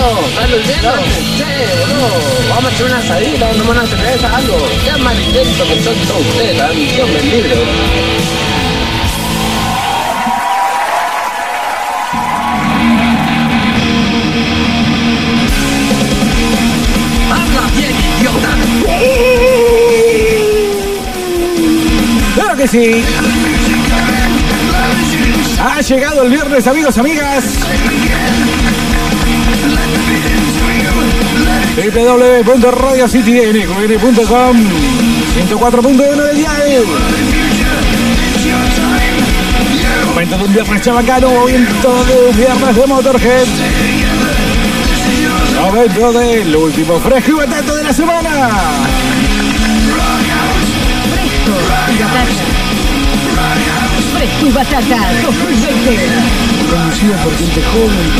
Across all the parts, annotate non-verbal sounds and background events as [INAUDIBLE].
Che, boludo, vamos a hacer una asadita, no una cerveza, algo. Qué mal intento que son todos ustedes, la misión del libro. Habla bien, idiota. Claro que sí. Ha llegado el viernes, amigos, amigas. www.radiocitynqn.com 104.1 del diario. Momento de un viernes chabacano, momento de un viernes de Motorhead. Momento del último fresco y batata de la semana. Fresco y batata 2020. Conducido por gente joven.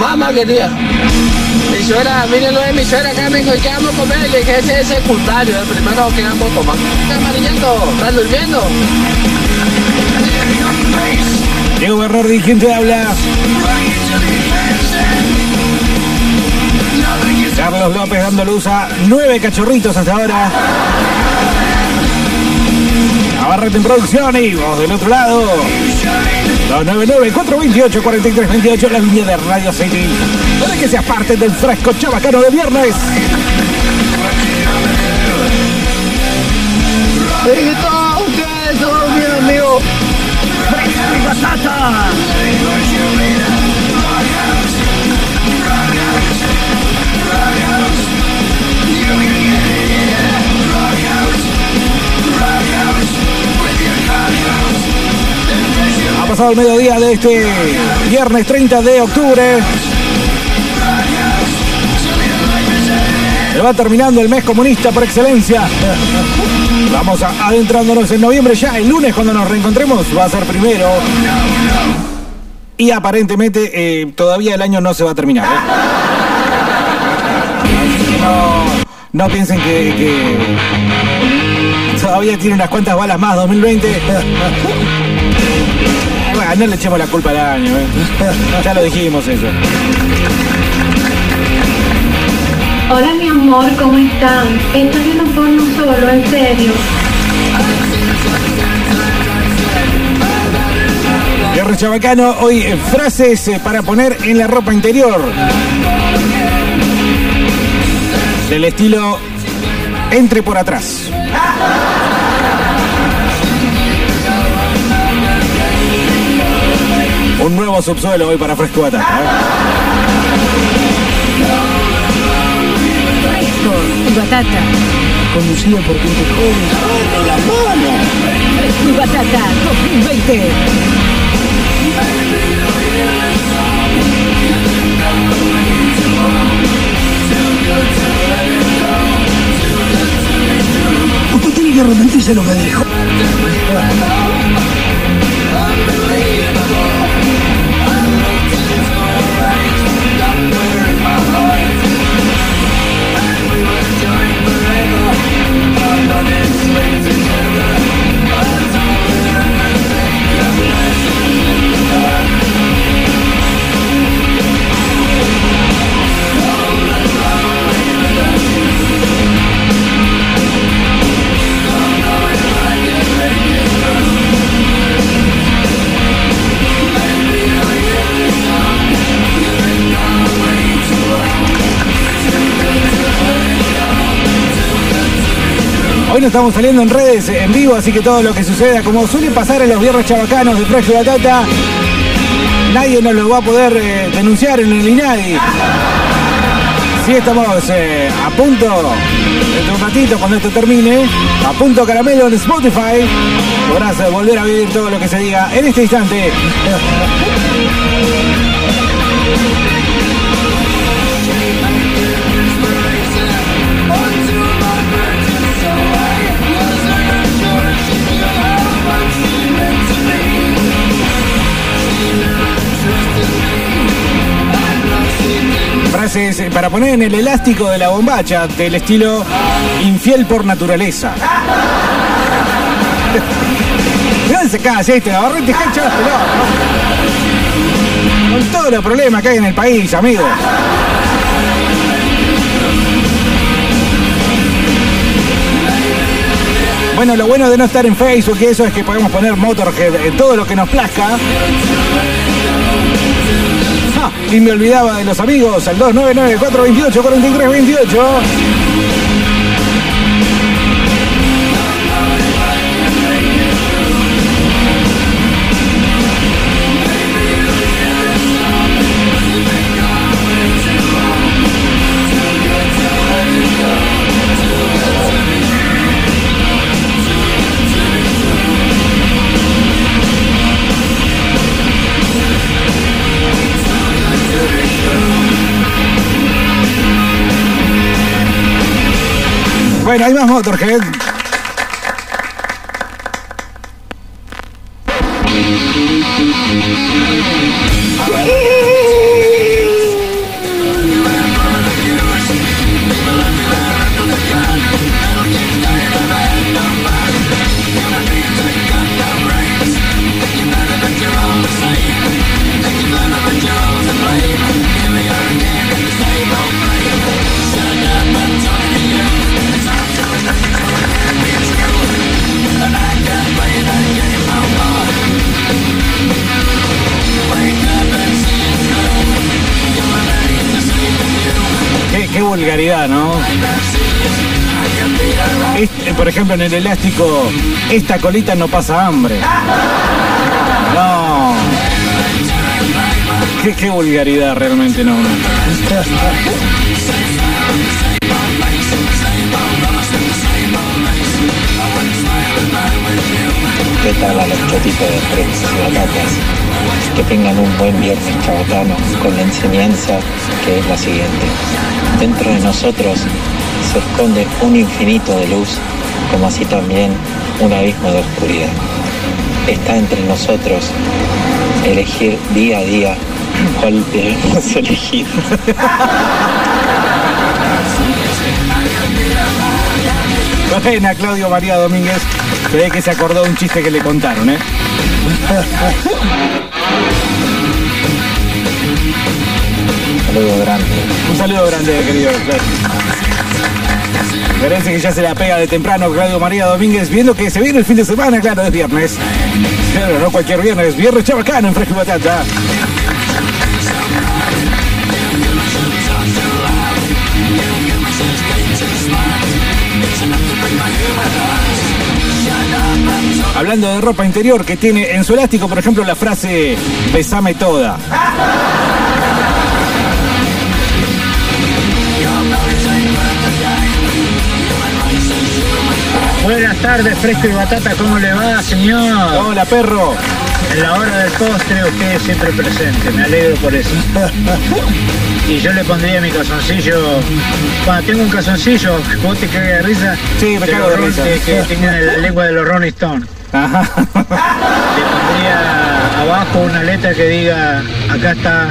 Mamá querida. Mi suegra, mírenlo de mi suegra acá me dijo, ¿qué vamos a comer? Le dije, ese es secundario, el primero que vamos a tomar. ¿Qué amarillento? ¿Estás durmiendo? Diego Berrordi, ¿quién te habla? Carlos López dando luz a nueve cachorritos hasta ahora. Navarrete en producción y vos del otro lado. 299-428-4328, la línea de Radio City. Para que seas parte del fresco chabacano de viernes. El mediodía de este viernes 30 de octubre. Se va terminando el mes comunista por excelencia. Vamos a- adentrándonos en noviembre ya. El lunes cuando nos reencontremos va a ser primero. Y aparentemente eh, todavía el año no se va a terminar. ¿eh? No, piensen que todavía tiene unas cuantas balas más 2020. No le echemos la culpa al año. ¿eh? [LAUGHS] Ya lo dijimos eso. Hola mi amor, ¿cómo están? Estoy viendo porno solo, en serio. Viernes Chabacano, hoy eh, frases eh, para poner en la ropa interior. Del estilo entre por atrás. Un nuevo subsuelo hoy para Fresco Batata. ¿eh? Fresco y batata. Conducido por gente joven. Fresco y batata 2020. Usted tiene que arrepentirse de lo que dijo. Estamos saliendo en redes en vivo, así que todo lo que suceda, como suele pasar en los viernes chabacanos de Fresco y Batata, nadie nos lo va a poder eh, denunciar en el INADI. Sí estamos eh, a punto, dentro de un ratito, cuando esto termine, a punto caramelo en Spotify. Podrás eh, volver a vivir todo lo que se diga en este instante. [LAUGHS] Eh, para poner en el elástico de la bombacha del estilo infiel por naturaleza. [LAUGHS] No las pelotas. Con todos los problemas que hay en el país, amigo. Bueno, lo bueno de no estar en Facebook y eso es que podemos poner Motorhead en todo lo que nos plazca. Y me olvidaba de los amigos al 299 428 4328 Bueno, hay más Motorhead. En el elástico, esta colita no pasa hambre. No. Qué, vulgaridad realmente, no. ¿Qué tal a los chotitos de fresas y batatas? Que tengan un buen viernes chabacano con la enseñanza que es la siguiente. Dentro de nosotros se esconde un infinito de luz, como así también un abismo de oscuridad. Está entre nosotros elegir día a día cuál debemos [LAUGHS] elegir. Buena, Claudio María Domínguez. Se ve que se acordó de un chiste que le contaron, ¿eh? Saludo grande. Un saludo grande, querido. Claudio. Parece que ya se la pega de temprano Claudio María Domínguez, viendo que se viene el fin de semana, claro, es viernes. Pero no cualquier viernes, viernes chabacano en Fresco y Batata. Hablando de ropa interior que tiene en su elástico, por ejemplo, la frase besame toda. Buenas tardes, Fresco y Batata, ¿cómo le va, señor? Hola, perro. En la hora del postre usted es siempre presente, me alegro por eso. [LAUGHS] Y yo le pondría mi calzoncillo. Cuando tengo un calzoncillo, vos te cagas de risa. Sí, me cago de risa. Que, que tiene la lengua de los Rolling Stones. Ajá. Le pondría abajo una letra que diga, acá está,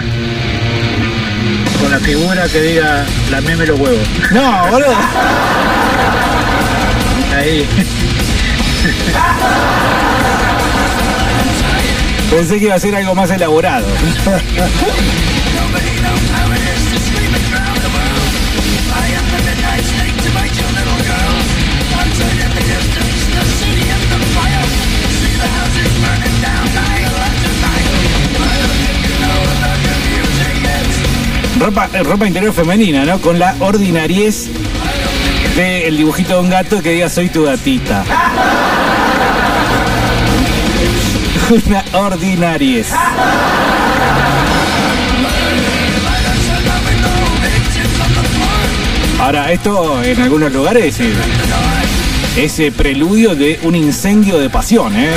con la figura que diga, lameme los huevos. No, boludo. Ahí. Pensé que iba a ser algo más elaborado. Ropa, eh, ropa interior femenina, ¿no? Con la ordinariez del dibujito de un gato que diga soy tu gatita. [LAUGHS] Una ordinariez. Ahora, esto en algunos lugares eh, es eh, preludio de un incendio de pasión, ¿eh?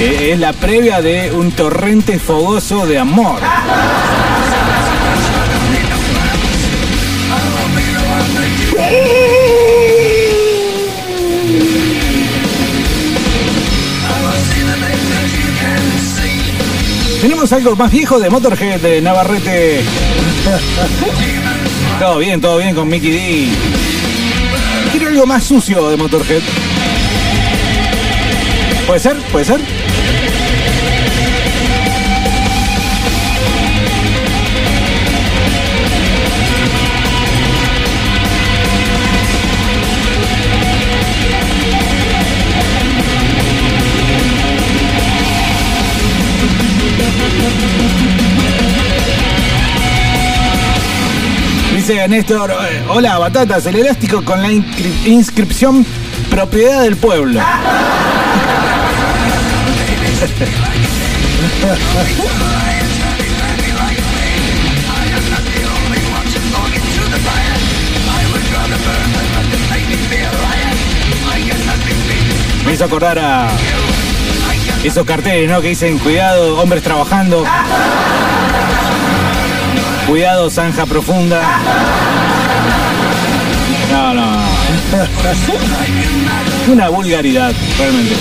Eh, Es la previa de un torrente fogoso de amor. Tenemos algo más viejo de Motorhead de Navarrete. [LAUGHS] Todo bien, todo bien con Mickey D. Quiero algo más sucio de Motorhead. ¿Puede ser? ¿Puede ser? Dice eh, hola batatas, el elástico con la inscri- inscripción propiedad del pueblo. Me hizo acordar a esos carteles, ¿no? Que dicen, cuidado, hombres trabajando. Cuidado, zanja profunda. No, no. [LAUGHS] Una vulgaridad, realmente.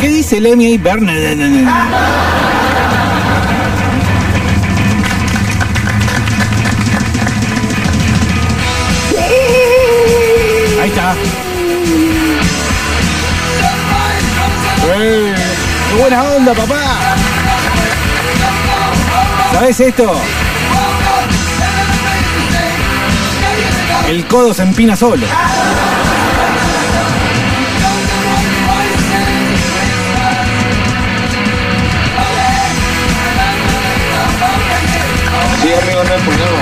¿Qué dice Lemmy ahí? Ahí está. ¡Eh! ¡Qué buena onda, papá! ¿Sabes esto? El codo se empina solo. Problema.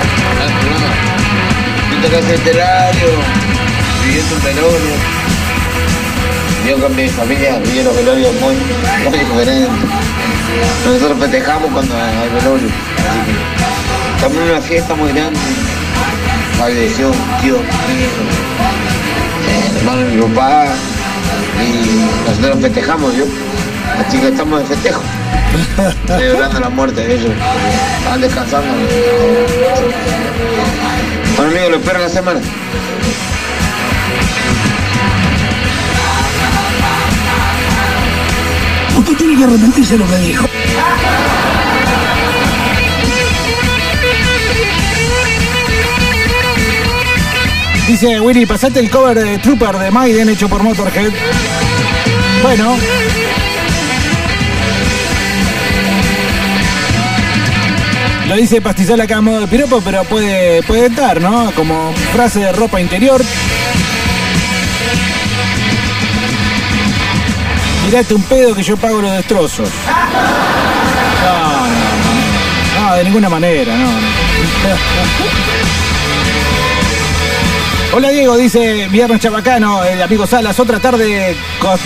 Yo tocaste este radio, viví en velorio. Yo con mi familia viví los velorios muy, muy diferentes. Nosotros festejamos cuando hay velorio. Así que estamos en una fiesta muy grande. Falleció un tío eh, hermano de mi papá. Y nosotros festejamos, yo. Así que estamos de festejo. Celebrando la muerte de ellos. Estaban descansando. Bueno, amigo, lo espero en la semana. Usted tiene que arrepentirse lo que dijo. Dice Willy, pasate el cover de Trooper de Maiden hecho por Motorhead. Bueno. Lo dice pastizal acá a modo de piropo, pero puede, puede estar, ¿no? Como frase de ropa interior. Mirate un pedo que yo pago los destrozos. No, no, no. De ninguna manera, no. Hola Diego, dice Viernes Chabacano, el amigo Salas, otra tarde co-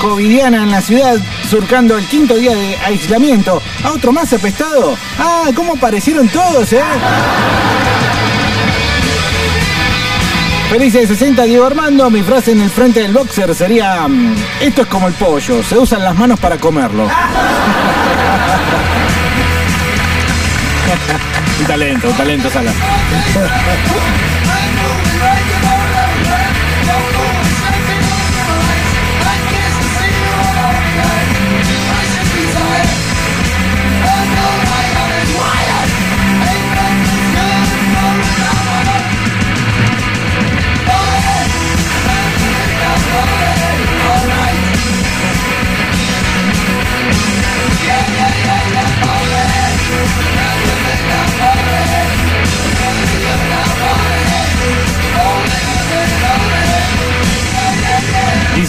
covidiana en la ciudad, surcando el quinto día de aislamiento. ¿A otro más apestado? Ah, ¿cómo aparecieron todos, eh? Feliz de 60, Diego Armando. Mi frase en el frente del boxer sería: mm, Esto es como el pollo, se usan las manos para comerlo. un talento, un talento, Salas. [LAUGHS]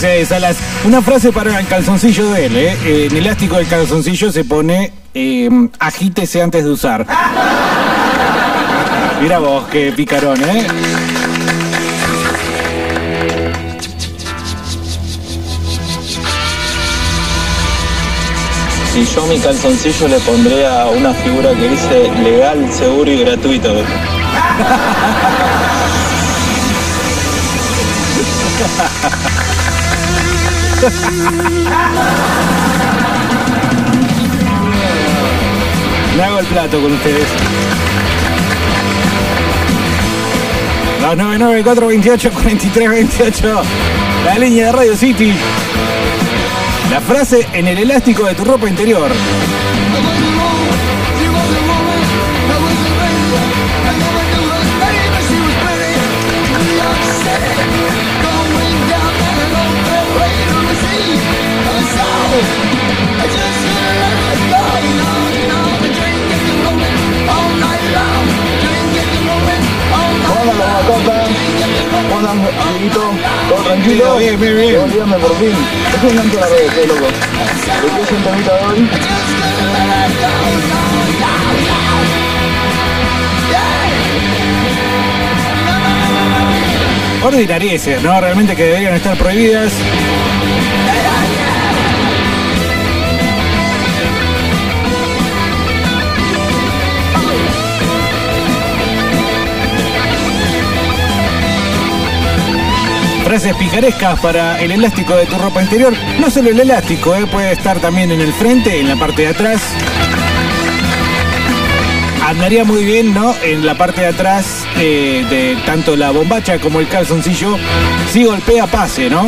Salas, una frase para el calzoncillo de él, ¿eh? Eh, En el elástico del calzoncillo se pone eh, agítese antes de usar. Mira vos, qué picarón, ¿eh? Y yo mi calzoncillo le pondría una figura que dice legal, seguro y gratuito. [LAUGHS] Me hago el plato con ustedes. 299 428 4328 La línea de Radio City. La frase en el elástico de tu ropa interior. Hola, amiguito. ¿Todo tranquilo? Bien, bien, bien. Olvídame por fin. Es un canto la red, qué loco. ¿De qué es el temita de hoy? Ordinarieces, ¿no? Realmente que deberían estar prohibidas. Frases para el elástico de tu ropa interior. No solo el elástico, ¿eh? puede estar también en el frente, en la parte de atrás. Andaría muy bien, ¿no? En la parte de atrás eh, de tanto la bombacha como el calzoncillo. Si golpea, pase, ¿no?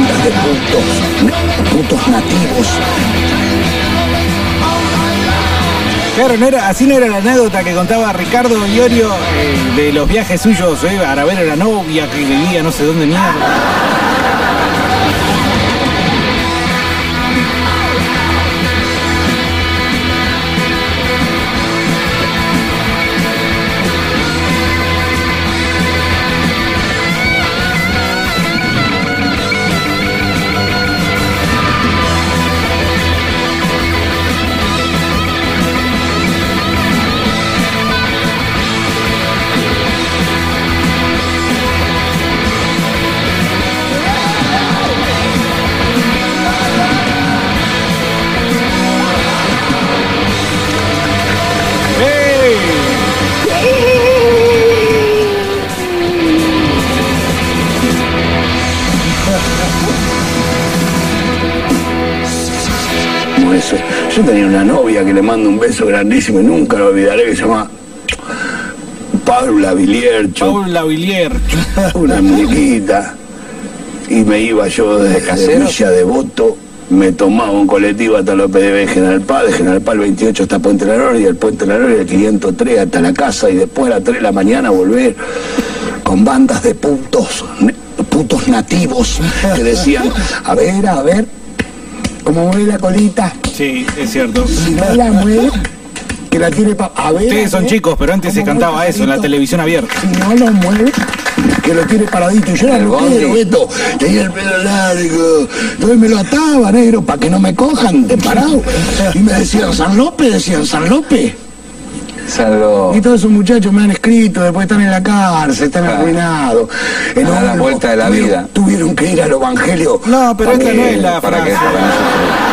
De putos, putos nativos. Claro, no era, así no era la anécdota que contaba Ricardo Iorio eh, de los viajes suyos eh, para ver a la novia que vivía no sé dónde mierda. Beso grandísimo y nunca lo olvidaré, que se llama Paula Viliercho. Paul Lavillier. una muñequita. Y me iba yo desde casero? Villa Devoto, me tomaba un colectivo hasta los PDB General Paz, de General Paz el 28 hasta Puente La y el Puente La el 503 hasta la casa, y después a las 3 de la mañana volver con bandas de putos, putos nativos que decían, a ver, a ver, ¿cómo mueve la colita? Sí, es cierto. Si no la mueve, que la tiene pa... A ver, Ustedes a son chicos, pero antes se ¿cómo cantaba eso en la televisión abierta. Si no lo mueve, que lo tiene paradito. Y yo era El bondi. Beto. Tenía el pelo largo. Entonces me lo ataba, negro, para que no me cojan de parado. Y me decían, San López, decían, San López. Salgo. Y todos esos muchachos me han escrito, después están en la cárcel, están Ah. arruinados. En A la Olmo vuelta de la tuvieron- vida. Tuvieron que ir al evangelio. No, pero esta para no es la ¿Para qué? frase.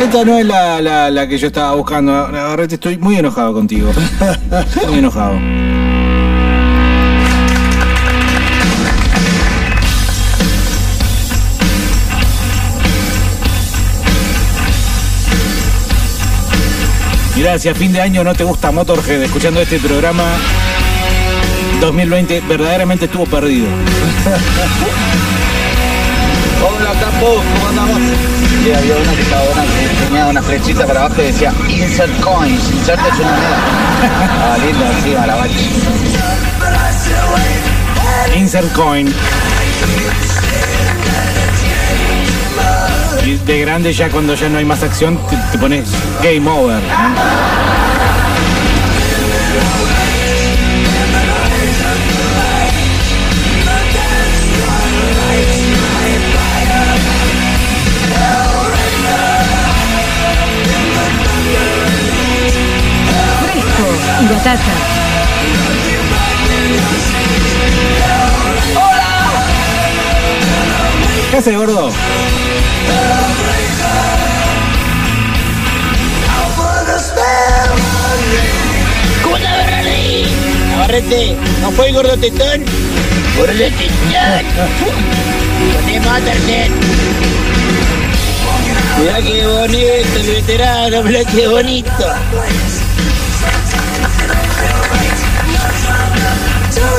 Esta no es la, la- la que yo estaba buscando. Ahora te estoy muy enojado contigo. [LAUGHS] Muy enojado. Mirá, si a fin de año no te gusta Motorhead, escuchando este programa, 2020 verdaderamente estuvo perdido. [LAUGHS] Hola, capo, ¿cómo andamos? Había una que estaba buena que tenía una flechita para abajo y decía Insert coins, inserte su moneda. Ah, lindo, sí, a la bache. Insert coin. Y de grande ya cuando ya no hay más acción te, pones game over. y ¿Qué haces, gordo? ¿Cómo está, Barrardi? Agarrete, ¿no fue el gordo tetón? ¡Gordo tetón! ¡Ponemos tercer! Mirá qué bonito el veterano, mirá qué bonito.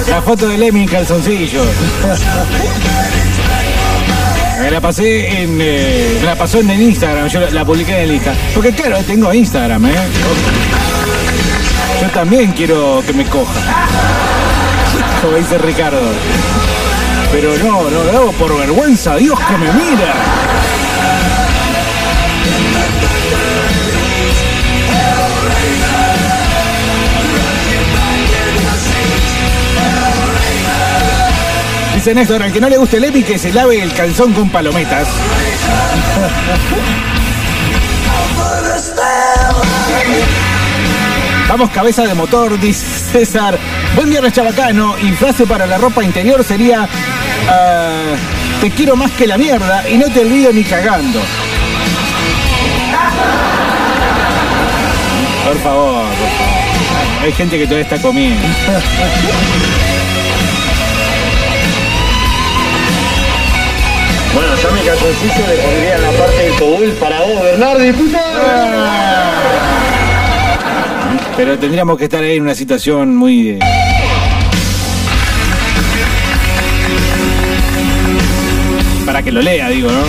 La foto de Lemmy calzoncillo. Me la pasé en. eh, la pasó en el Instagram, yo la, publiqué en el Insta. Porque claro, tengo Instagram, ¿eh? Yo también quiero que me coja. Como dice Ricardo. Pero no, no lo hago por vergüenza, Dios que me mira. Dice Néstor, al que no le guste el Epi, se lave el calzón con palometas. Vamos cabeza de motor, dice César. Buen viernes chabacano y frase para la ropa interior sería ah, te quiero más que la mierda y no te olvido ni cagando. Por favor. Hay gente que todavía está comiendo. Calzoncillo le pondría en la parte del cobul para vos, Bernardi. Pero tendríamos que estar ahí en una situación muy... eh, Para que lo lea, digo, ¿no?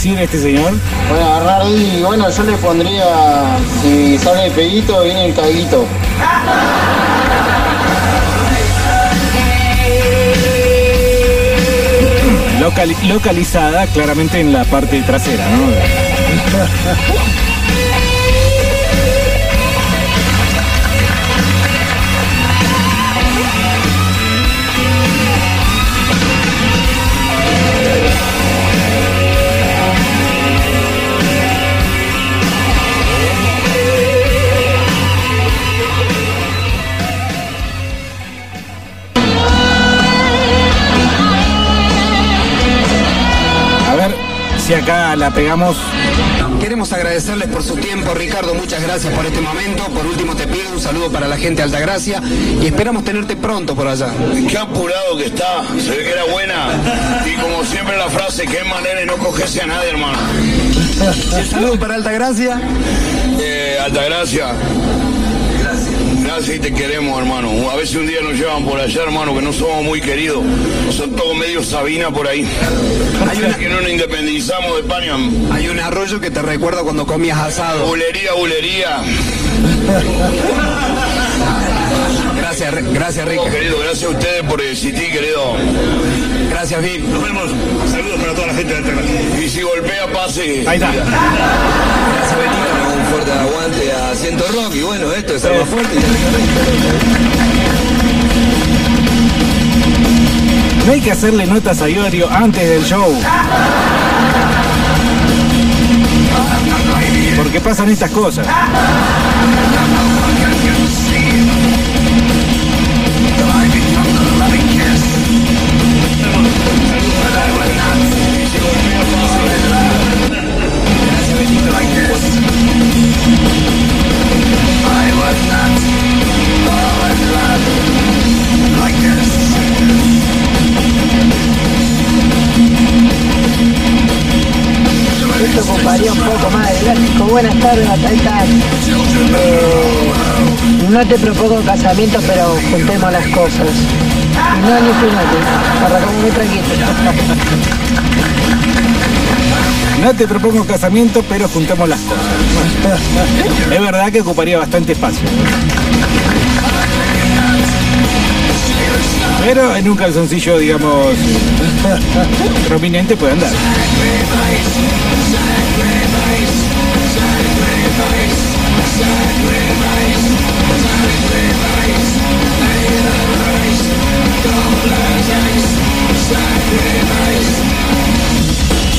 Decir este señor? Bueno, Bernardi, bueno, yo le pondría, si sale el peguito, viene el caguito. Locali- localizada claramente en la parte trasera, ¿no? [LAUGHS] si acá la pegamos. Queremos agradecerles por su tiempo, Ricardo, muchas gracias por este momento. Por último te pido un saludo para la gente de Altagracia y esperamos tenerte pronto por allá. Qué apurado que está, se ve que era buena. Y como siempre la frase, qué manera de no cogerse a nadie, hermano. Un saludo para Altagracia. Eh, Altagracia. Y te queremos, hermano. A veces un día nos llevan por allá, hermano, que no somos muy queridos. Son todos medio Sabina por ahí. Hay que no nos independizamos de España. Hay un arroyo que te recuerda cuando comías asado. Bulería, bulería. Gracias, gracias, Rick. Querido, gracias a ustedes por existir, querido. Gracias, Vic. Nos vemos. Saludos para toda la gente de Altagracia. Y si golpea, pase. Ahí está. Gracias, Betito. Un fuerte aguante a Ciento Rock y bueno, esto es algo fuerte. No hay que hacerle notas a Iorio antes del show. Porque pasan estas cosas. Esto ocuparía un poco más de. Buenas tardes, Bataitas. Eh, no te propongo casamiento, pero juntemos las cosas. Y no, ni fíjate. Arrancamos muy tranquilo. No te propongo casamiento, pero juntemos las cosas. Es verdad que ocuparía bastante espacio. Pero en un calzoncillo, digamos, [LAUGHS] prominente puede andar.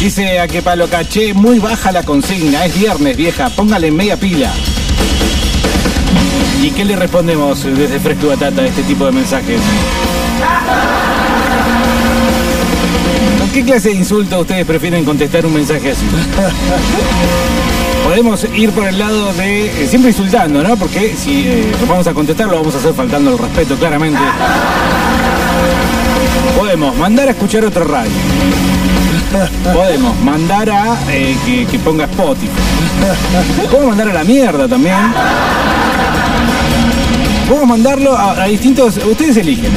Dice a que palo caché, muy baja la consigna, es viernes vieja, póngale media pila. ¿Y qué le respondemos desde Fresco Batata a este tipo de mensajes? Qué clase de insulto ustedes prefieren contestar un mensaje así? [LAUGHS] Podemos ir por el lado de eh, siempre insultando, ¿no? Porque si eh, nos vamos a contestar lo vamos a hacer faltando el respeto, claramente. Podemos mandar a escuchar otro radio. Podemos mandar a eh, que, que ponga Spotify. Podemos mandar a la mierda también. Podemos mandarlo a, distintos. Ustedes eligen.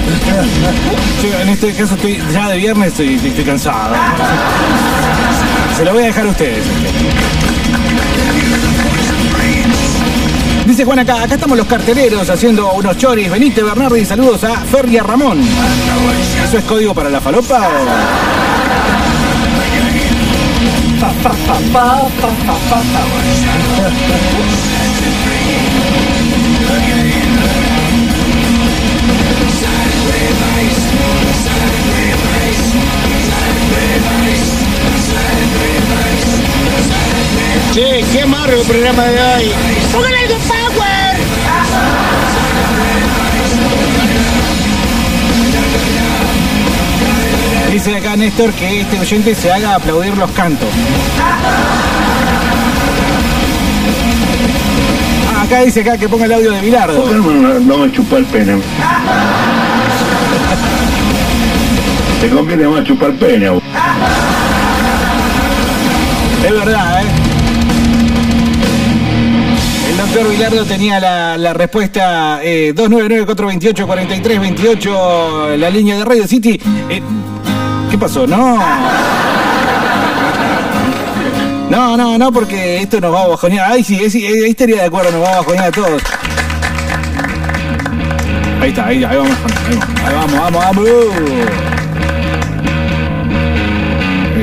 Yo en este caso estoy ya de viernes estoy, estoy cansado. Se lo voy a dejar a ustedes. Dice Juan acá, acá estamos los carteleros haciendo unos choris. Venite Bernardo y saludos a Fer y a Ramón. ¿Eso es código para la falopa o.? Che, qué amargo el programa de hoy. ¡Póngale algo power! Dice acá Néstor que este oyente se haga aplaudir los cantos. Ah, acá dice acá que ponga el audio de Bilardo. ¿Por qué no, me- no me chupa el pene? Te conviene más chupar pene. Es verdad, ¿eh? El doctor Bilardo tenía la, la respuesta eh, 299-428-4328, la línea de Radio City. Eh, ¿Qué pasó? No. No, no, no, porque esto nos va a bajonear. Ay, sí, sí, ahí estaría de acuerdo, nos va a bajonear a todos. Ahí está, ahí, ahí vamos, ahí vamos, ahí vamos, vamos, vamos.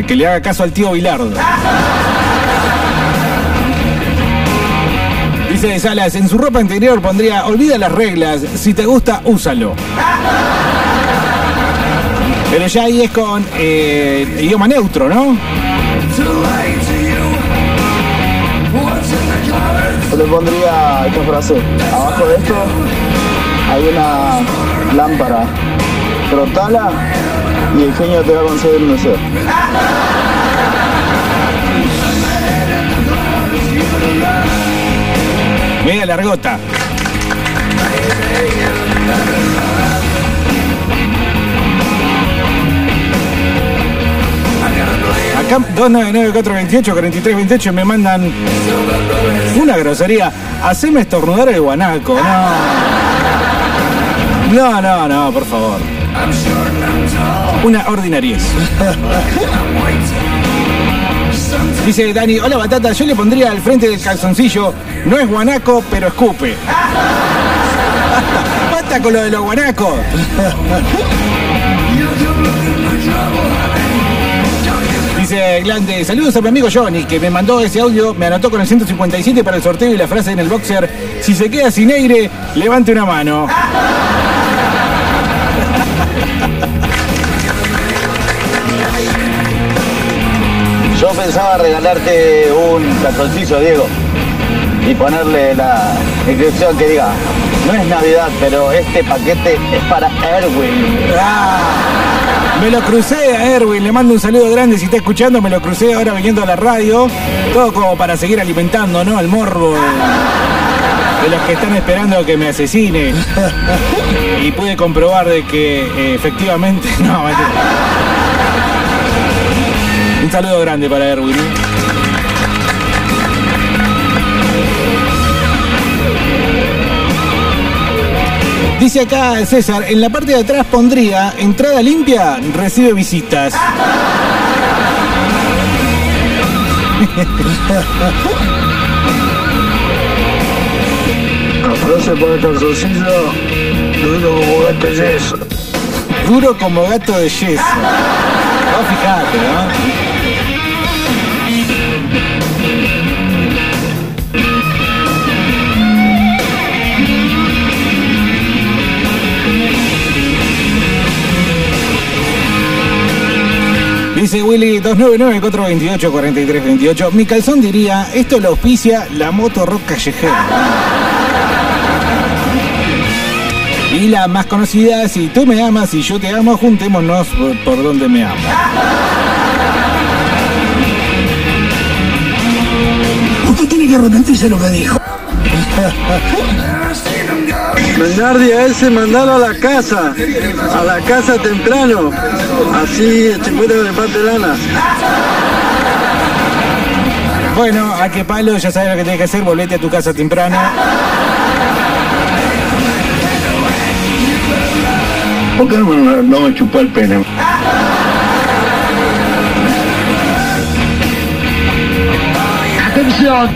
Que le haga caso al tío Bilardo. Dice de Salas, en su ropa interior pondría, olvida las reglas, si te gusta, úsalo. Pero ya ahí es con eh, idioma neutro, ¿no? Yo le pondría esta frase. Abajo de esto hay una lámpara. Frotala y el genio te va a conceder un deseo. Media largota. Acá 299-428-4328 me mandan una grosería. Haceme estornudar el guanaco. No. No, no, no, por favor. Una ordinariez. Dice Dani, hola Batata, yo le pondría al frente del calzoncillo, no es guanaco, pero escupe. [LAUGHS] Basta con lo de los guanacos. Dice Glande, saludos a mi amigo Johnny, que me mandó ese audio, me anotó con el 157 para el sorteo y la frase en el boxer, si se queda sin aire, levante una mano. Yo pensaba regalarte un calzoncillo, Diego, y ponerle la inscripción que diga, no es Navidad, pero este paquete es para Erwin. Me lo crucé a Erwin, le mando un saludo grande si está escuchando, me lo crucé ahora viniendo a la radio, todo como para seguir alimentando, ¿no? El morbo de, los que están esperando que me asesine. Y pude comprobar de que eh, efectivamente, [LAUGHS] no. Un saludo grande para Erwin. ¿eh? Dice acá César, en la parte de atrás pondría entrada limpia, recibe visitas. [LAUGHS] Para el calzoncillo, duro como gato de yeso. Duro como gato de yeso. No, fíjate, ¿no? Dice Willy 299-428-4328. Mi calzón diría, esto lo auspicia la moto rock callejera. Y la más conocida, si tú me amas y yo te amo, juntémonos por, por donde me amas. Usted tiene que arrepentirse de lo que dijo. Bernardi, a ese mandalo a la casa, a la casa temprano, así se puede de parte lana. Bueno, a qué palo, ya sabes lo que tienes que hacer, volvete a tu casa temprano. ¿Por qué no me, no me chupó el pene? ¡Atención!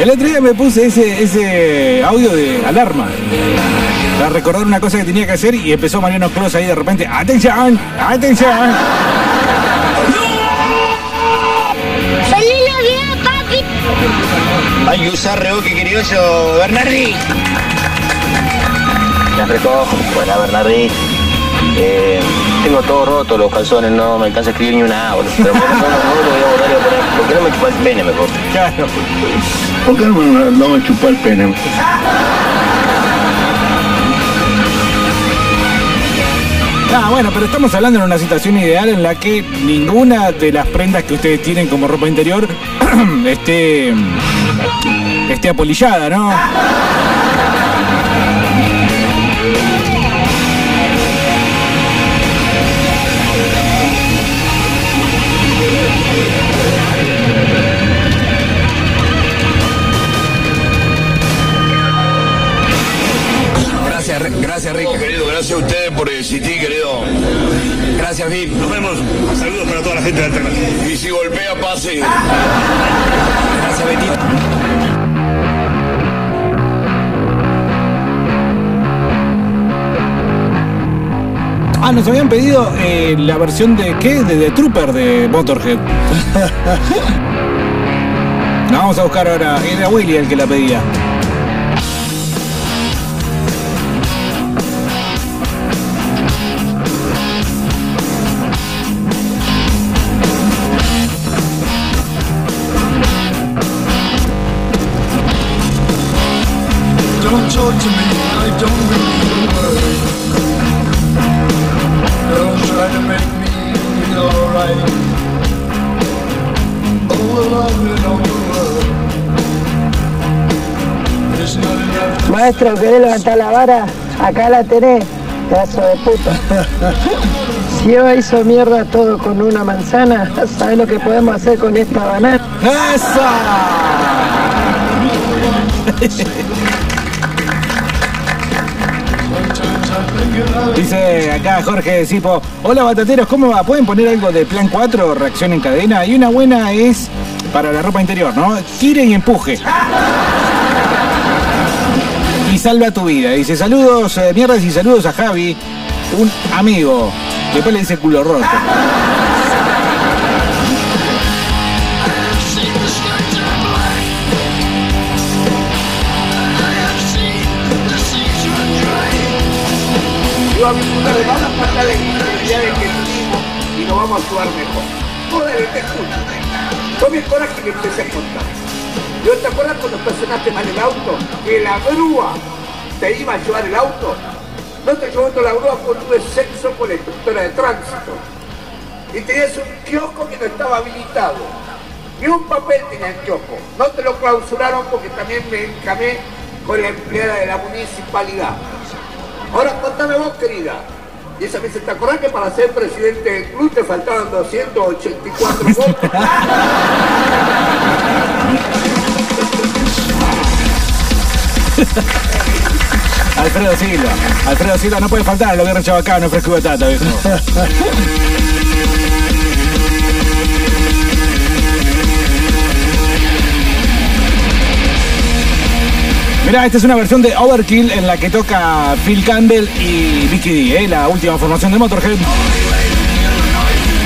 El otro día me puse ese, ese audio de alarma. Para recordar una cosa que tenía que hacer y empezó Mariano Clos ahí de repente. ¡Atención! ¡Atención! ¡Feliz Navidad, papi! Hay que usar reboque criollo, Bernardi. Me recojo, buena Bernardi. Eh, tengo todo roto los calzones, no me alcanza a escribir ni una A, boludo. Pero bueno, no, no, no lo voy a botar y voy a poner. ¿Por qué no me chupa el pene mejor? Claro. ¿Por qué no me, no me chupó el pene? Ah, bueno, pero estamos hablando en una situación ideal en la que ninguna de las prendas que ustedes tienen como ropa interior [CLEARS THROAT] esté, esté apolillada, ¿no? Por existir, querido. Gracias, Vic. Nos vemos. Saludos para toda la gente de Alternativa. Y si golpea, pase. Gracias, Betito. Ah, nos habían pedido eh, la versión de qué? De The Trooper de Motorhead. [LAUGHS] La vamos a buscar ahora. Era Willy el que la pedía. Don't talk to me, I don't believe a word. Don't try to make me feel alright. Oh, well, I've been on the road. It's not enough Maestro, ¿querés levantar la vara? Acá la tenés, pedazo de puta. [LAUGHS] Si Eva hizo mierda todo con una manzana, ¿sabes lo que podemos hacer con esta banana? [LAUGHS] Dice acá Jorge Sipo, hola batateros, ¿cómo va? ¿Pueden poner algo de plan 4, reacción en cadena? Y una buena es para la ropa interior, ¿no? Tire y empuje. Y salva tu vida. Dice, saludos, eh, mierdas y saludos a Javi, un amigo. Después le dice culo roto. La y nos vamos a actuar mejor. Joder, te escucho. Fue mi coraje que empecé a contar. ¿Yo te acuerdas cuando estacionaste mal el auto? Que la grúa te iba a llevar el auto. No te llevó la grúa porque tuve sexo con la inspectora de tránsito. Y tenías un kiosco que no estaba habilitado. Ni un papel tenía el kiosco. No te lo clausuraron porque también me encamé con la empleada de la municipalidad. Ahora contame vos, querida. Y esa vez te acordás que para ser presidente del club te faltaban 284 [LAUGHS] votos. Alfredo Silva. Alfredo Silva no puede faltar, lo viernes chabacano, fresco y batata, viejo. [LAUGHS] Mirá, esta es una versión de Overkill en la que toca Phil Campbell y Vicky D, ¿eh? la última formación de Motorhead.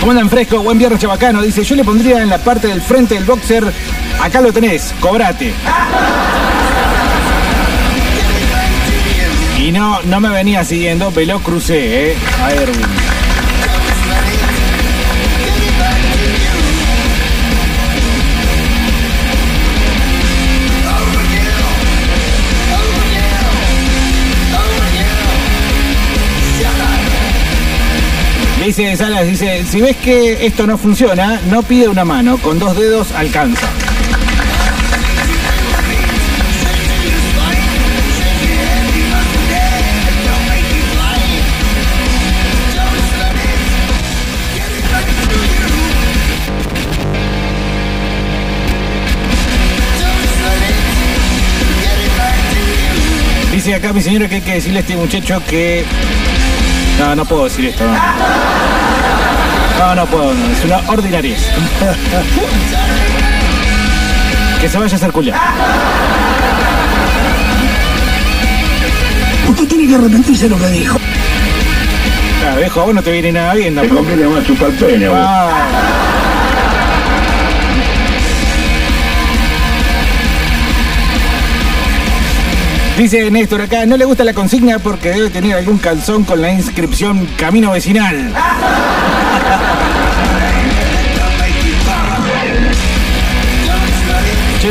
¿Cómo andan fresco? Buen viernes chabacano. Dice, yo le pondría en la parte del frente del boxer, acá lo tenés, cobrate. Y no, no me venía siguiendo, pero crucé, ¿eh? A Dice Salas, dice, si ves que esto no funciona, no pide una mano, con dos dedos alcanza. Dice acá mi señora que hay que decirle a este muchacho que... No, no puedo decir esto. No, no, no puedo, no, es una ordinariez. [LAUGHS] que se vaya a hacer culiar. Usted tiene que arrepentirse de lo que dijo. Ah, viejo, a vos no te viene nada bien. Te conviene más chupar pene. Ah. Dice Néstor acá, no le gusta la consigna porque debe tener algún calzón con la inscripción Camino Vecinal.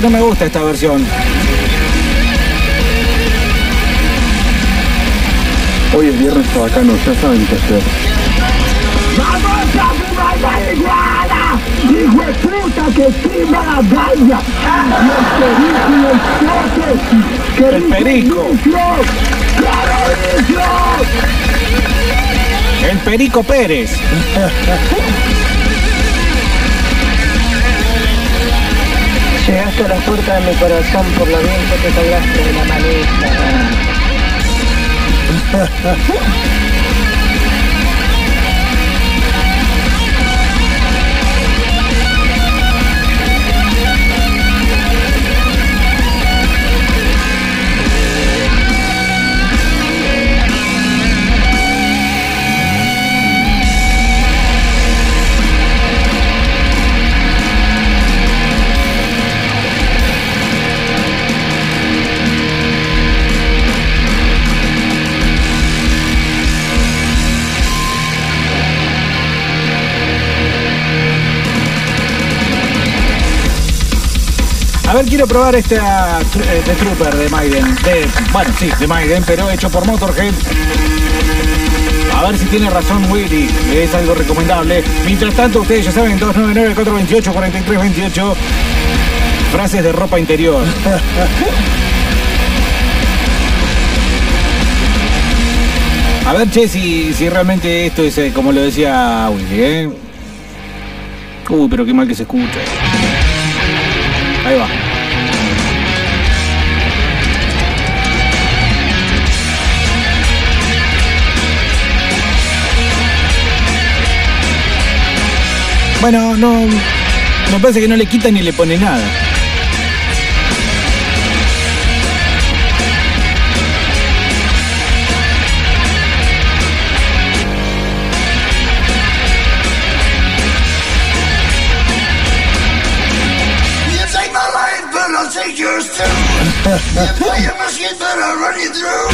No me gusta esta versión. Hoy es viernes bacano, ya saben qué hacer. ¡Vamos a fumar marihuana! ¡Hijo de puta que prima la galla! ¡Y el perico y el choque! ¡Que El perico. El Perico Pérez. [LAUGHS] A la puerta de mi corazón por lo bien que te colgaste de la manita. [LAUGHS] ver, quiero probar esta eh, The Trooper de Maiden. De, bueno, sí, de Maiden, pero hecho por Motorhead. A ver si tiene razón Willy, es algo recomendable. Mientras tanto, ustedes ya saben, 299-428-4328. Frases de ropa interior. [LAUGHS] A ver, che, si, si realmente esto es eh, como lo decía Willy, ¿eh? Uy, pero qué mal que se escucha. Ahí va. Bueno, no. Me parece que no le quita ni le pone nada. You I'll run you through.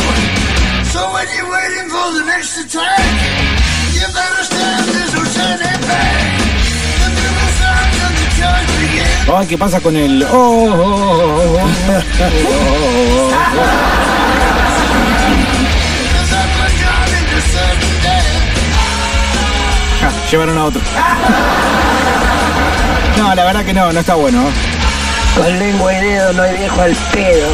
So when you're waiting for the next attack, you better Ay, ¿qué pasa con el.? Oh, oh, oh. Ah, llevaron a otro. No, la verdad que no, no está bueno. Con lengua y dedo no hay viejo al pedo.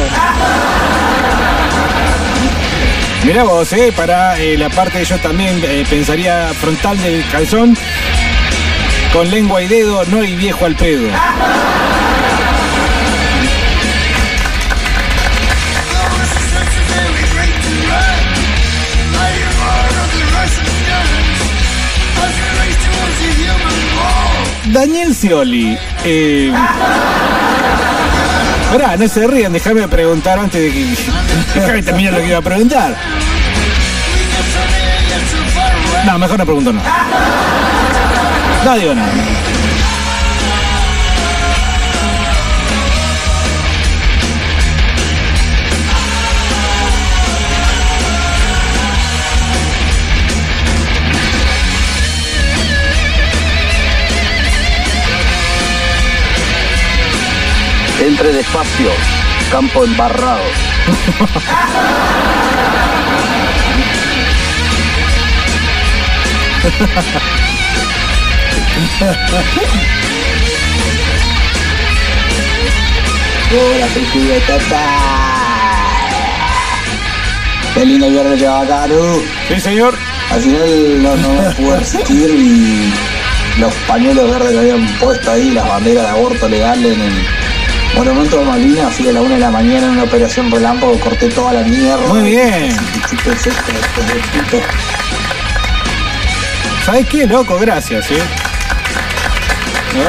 Mirá vos, eh, para eh, la parte yo también eh, pensaría frontal del calzón. Con lengua y dedo, no hay viejo al pedo. Daniel Scioli. eh, Esperá, no se rían, déjame preguntar antes de que. Déjame terminar lo que iba a preguntar. No, mejor no pregunto nada. No digo nada. Entre despacio, campo embarrado. Hola. Qué lindo viernes Chabacano. Sí, señor. Al final no, no me pude resistir y los pañuelos verdes que habían puesto ahí, las banderas de aborto legal en el Monumento Malvinas, fui a la una de la mañana en una operación relámpago, corté toda la mierda. Muy bien. ¿Sabes qué, loco? Gracias, ¿eh?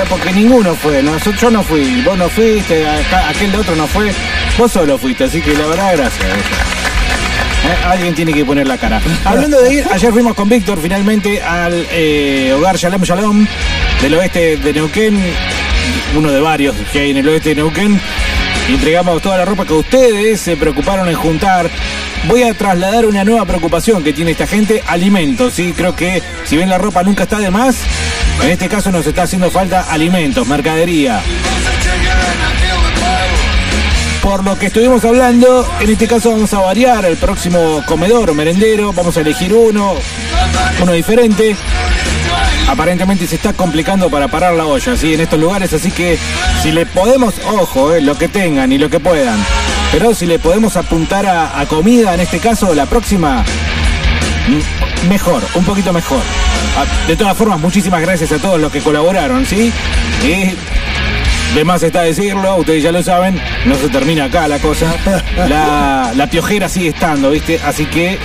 Porque ninguno fue, no, yo yo no fui, vos no fuiste, acá- aquel de otro no fue, vos solo fuiste, así que la verdad, gracias. ¿eh? Alguien tiene que poner la cara. Hablando de ir, ayer fuimos con Víctor finalmente al eh, hogar Shalom Shalom del oeste de Neuquén, uno de varios que hay en el oeste de Neuquén. Entregamos toda la ropa que ustedes se preocuparon en juntar. Voy a trasladar una nueva preocupación que tiene esta gente, alimentos. ¿sí? Creo que si bien la ropa nunca está de más, en este caso nos está haciendo falta alimentos, mercadería. Por lo que estuvimos hablando, en este caso vamos a variar el próximo comedor o merendero, vamos a elegir uno, uno diferente. Aparentemente se está complicando para parar la olla, ¿sí? En estos lugares, así que si le podemos, ojo, eh, lo que tengan y lo que puedan, pero si le podemos apuntar a, comida, en este caso, la próxima, mejor, un poquito mejor. Ah, De todas formas, muchísimas gracias a todos los que colaboraron, ¿sí? Y de más está decirlo, ustedes ya lo saben, no se termina acá la cosa. La, la piojera sigue estando, ¿viste? Así que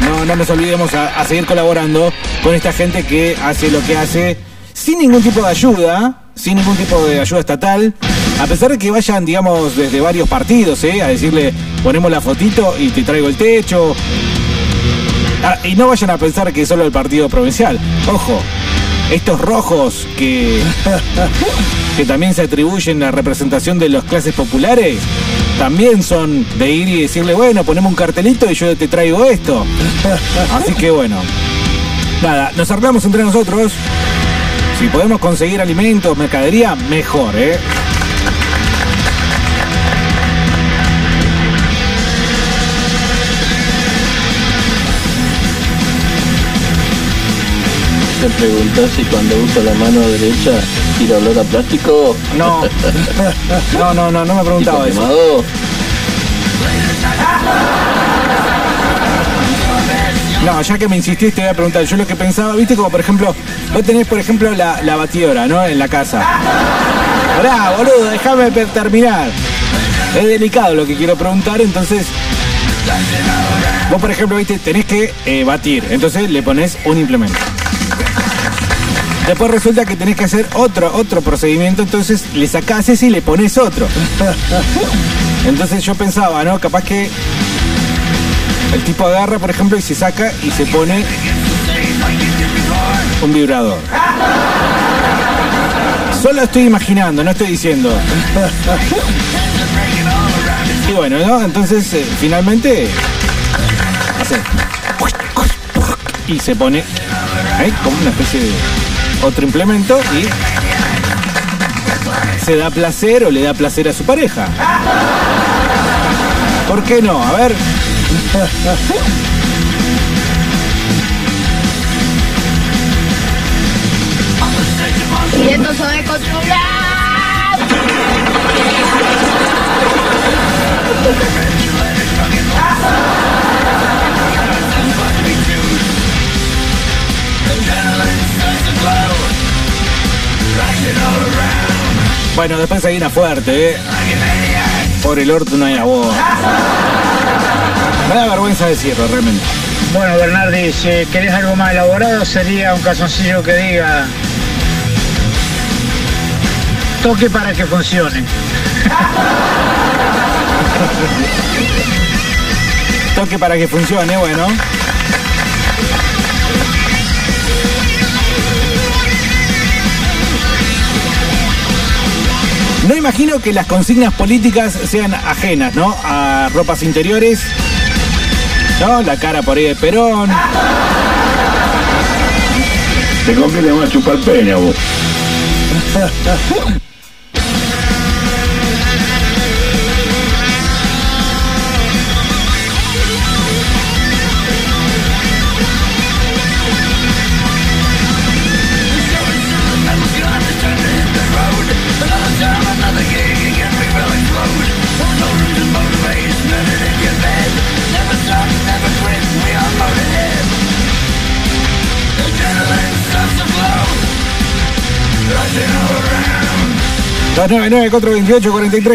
no, no nos olvidemos a, seguir colaborando con esta gente que hace lo que hace sin ningún tipo de ayuda, sin ningún tipo de ayuda estatal. A pesar de que vayan, digamos, desde varios partidos, ¿eh? A decirle, ponemos la fotito y te traigo el techo. Ah, y no vayan a pensar que es solo el partido provincial. Ojo, estos rojos que, que también se atribuyen a representación de las clases populares, también son de ir y decirle, bueno, ponemos un cartelito y yo te traigo esto. Así que bueno, nada, nos arreglamos entre nosotros. Si podemos conseguir alimentos, mercadería, mejor, ¿eh? Te preguntás si cuando uso la mano derecha tira olor a plástico. No. [LAUGHS] No, no, no, no me preguntaba ¿Tipo eso. quemado? No, ya que me insististe, te voy a preguntar. Yo lo que pensaba, viste, como por ejemplo, vos tenés, por ejemplo, la, la batidora, ¿no? En la casa. Pará, boludo, déjame terminar. Es delicado lo que quiero preguntar, entonces. Vos, por ejemplo, viste, tenés que eh, batir. Entonces le pones un implemento. Después resulta que tenés que hacer otro, otro procedimiento, entonces le sacás ese y le pones otro. Entonces yo pensaba, ¿no? Capaz que el tipo agarra, por ejemplo, y se saca y se pone un vibrador. Solo estoy imaginando, no estoy diciendo. Y bueno, ¿no? Entonces, eh, finalmente, hace. Y se pone ahí como una especie de otro implemento y se da placer o le da placer a su pareja. ¿Por qué no? A ver. Y esto se de controlar. Bueno, después hay una fuerte, ¿eh? Por el orto no hay voz. Me da vergüenza decirlo, realmente. Bueno, Bernardi, si querés algo más elaborado, sería un calzoncillo que diga Toque para que funcione. [LAUGHS] Toque para que funcione, bueno. No imagino que las consignas políticas sean ajenas, ¿no? A ropas interiores, ¿no? La cara por ahí de Perón. Te conviene más chupar peña vos. Dos 428 43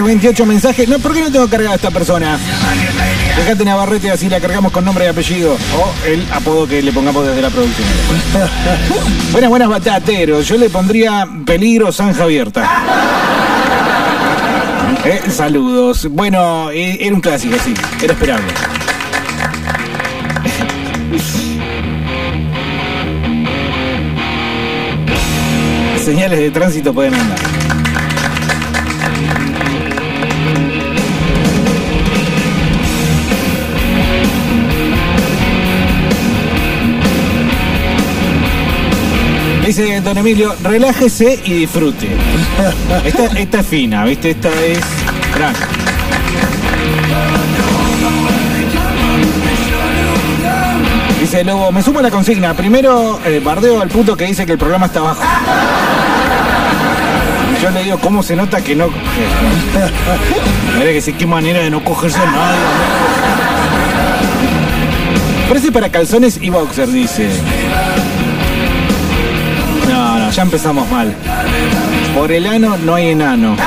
28 mensajes. No, ¿por qué no tengo cargada a esta persona? Dejate Navarrete así la cargamos con nombre y apellido. O el apodo que le pongamos desde la producción. [LAUGHS] buenas, buenas batateros. Yo le pondría peligro zanja abierta. Eh, saludos. Bueno, eh, era un clásico, sí. Era esperable. [LAUGHS] Señales de tránsito pueden andar. Dice don Emilio, relájese y disfrute. Esta, esta es fina, ¿viste? Esta es. Tranca. Dice Lobo, me sumo a la consigna. Primero, eh, bardeo al puto que dice que el programa está bajo. Yo le digo, ¿cómo se nota que no? Mira que sí, qué manera de no cogerse a nadie. Parece para calzones y boxer, dice. Ya empezamos mal. Por el ano no hay enano.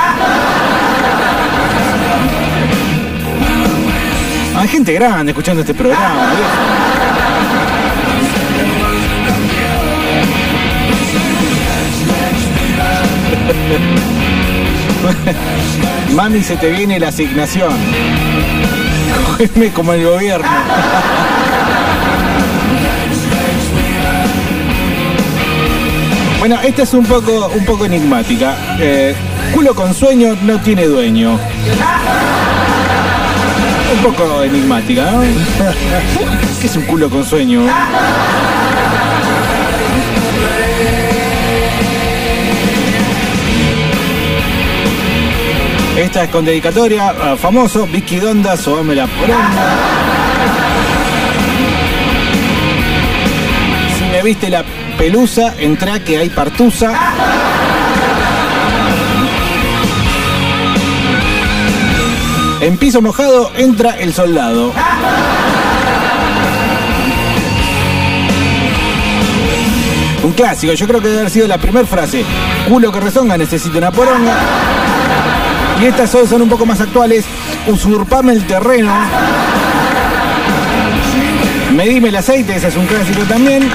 Hay gente grande escuchando este programa. [LAUGHS] Mami, se te viene la asignación. [LAUGHS] Cógeme como el gobierno. Bueno, esta es un poco, un poco enigmática. Eh, culo con sueño no tiene dueño. Un poco enigmática, ¿no? [LAUGHS] ¿Qué es un culo con sueño? Esta es con dedicatoria a famoso Vicky Donda, Sobame la poronga. Si me viste la pelusa, entra que hay partusa. En piso mojado entra el soldado. Un clásico, yo creo que debe haber sido la primera frase. Culo que rezonga, necesito una poronga. Y estas son, son un poco más actuales. Usurpame el terreno. Medime el aceite, ese es un clásico también.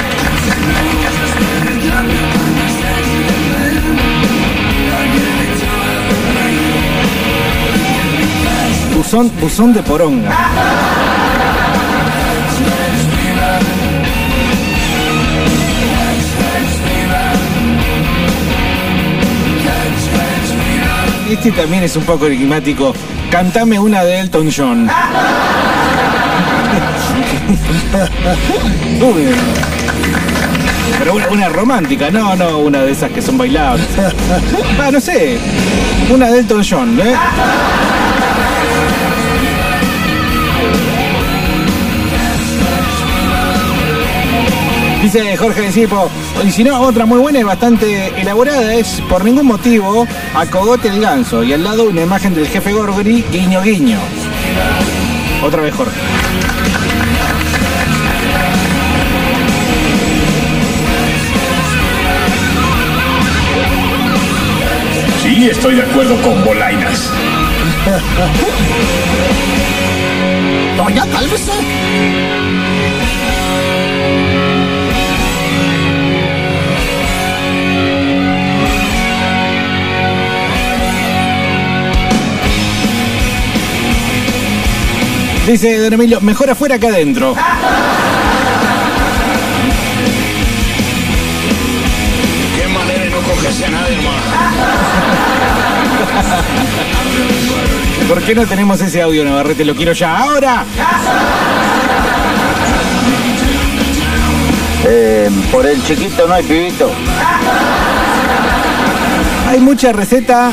Buzón, buzón de poronga. Este también es un poco enigmático. Cantame una de Elton John. [LAUGHS] Uy. Pero una, romántica, no, no, una de esas que son bailables. Ah, no sé. Una de Elton John, ¿eh? Dice Jorge de Cipo, y si no, otra muy buena y bastante elaborada es por ningún motivo a Cogote el Ganso y al lado una imagen del jefe Gorgori, guiño guiño. Otra vez Jorge. Sí, estoy de acuerdo con Bolainas. [LAUGHS] Doña, cálmese. Dice Don Emilio, mejor afuera que adentro. Qué manera de no cogerse a nadie, hermano. ¿Por qué no tenemos ese audio, Navarrete? Lo quiero ya ahora. Eh, por el chiquito no hay pibito. Hay mucha receta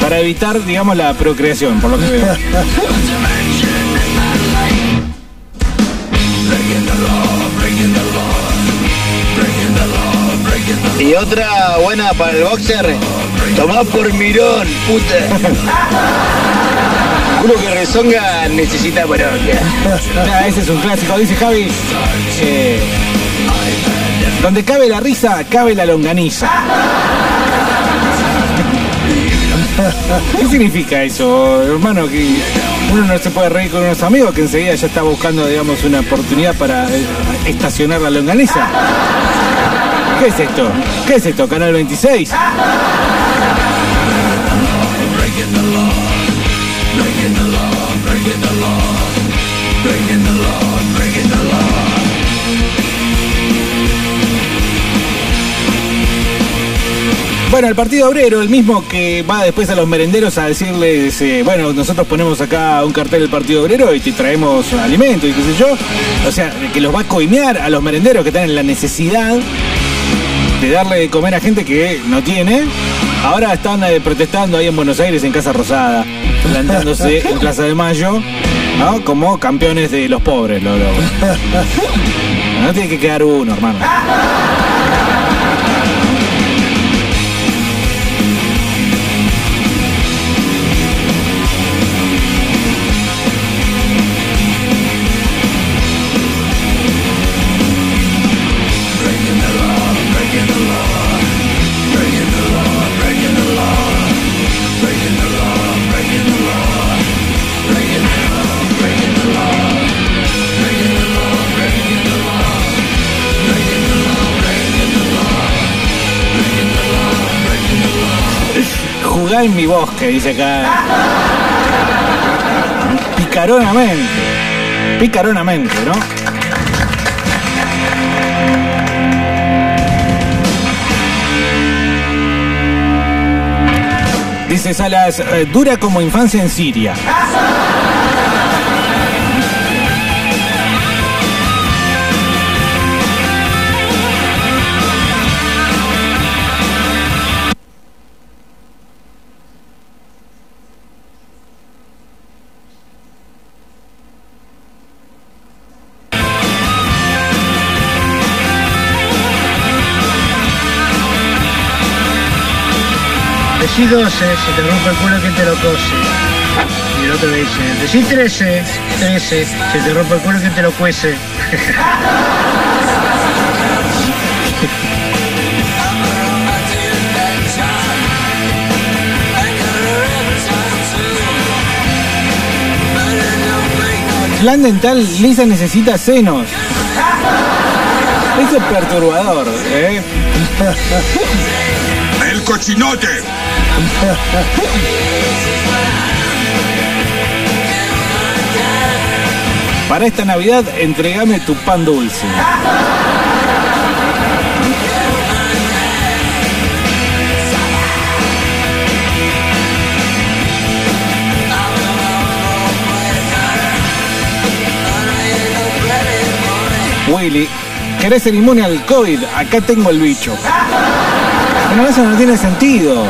para evitar, digamos, la procreación, por lo que veo. [LAUGHS] Y otra buena para el boxer. Tomá por mirón, puta. Uno que rezonga necesita parroquia. Ah, ese es un clásico, dice Javi. eh, donde cabe la risa, cabe la longaniza. ¿Qué significa eso, hermano? Que uno no se puede reír con unos amigos que enseguida ya está buscando, digamos, una oportunidad para estacionar la longaniza. ¿Qué es esto? ¿Qué es esto? ¿Canal 26? Bueno, el Partido Obrero, el mismo que va después a los merenderos a decirles, eh, bueno, nosotros ponemos acá un cartel del Partido Obrero y te traemos alimento y qué sé yo. O sea, que los va a coimear a los merenderos que están en la necesidad de darle de comer a gente que no tiene. Ahora están eh, protestando ahí en Buenos Aires, en Casa Rosada, plantándose [LAUGHS] en Plaza de Mayo, ¿no? Como campeones de los pobres, lo, lo- [LAUGHS] No tiene que quedar uno, hermano. En mi bosque, dice acá. Picaronamente. Picaronamente, ¿no? Dice Salas, eh, dura como infancia en Siria. Decí 12, se te rompe el culo quien te lo cose. Y el otro le dice, decí 13, 13, se te rompe el culo quien te lo cuece. Plan dental, Lisa necesita senos. Eso es perturbador, ¿eh? El cochinote. [LAUGHS] Para esta Navidad, entregame tu pan dulce. Willy, ¿querés ser inmune al COVID? Acá tengo el bicho. Bueno, eso no tiene sentido.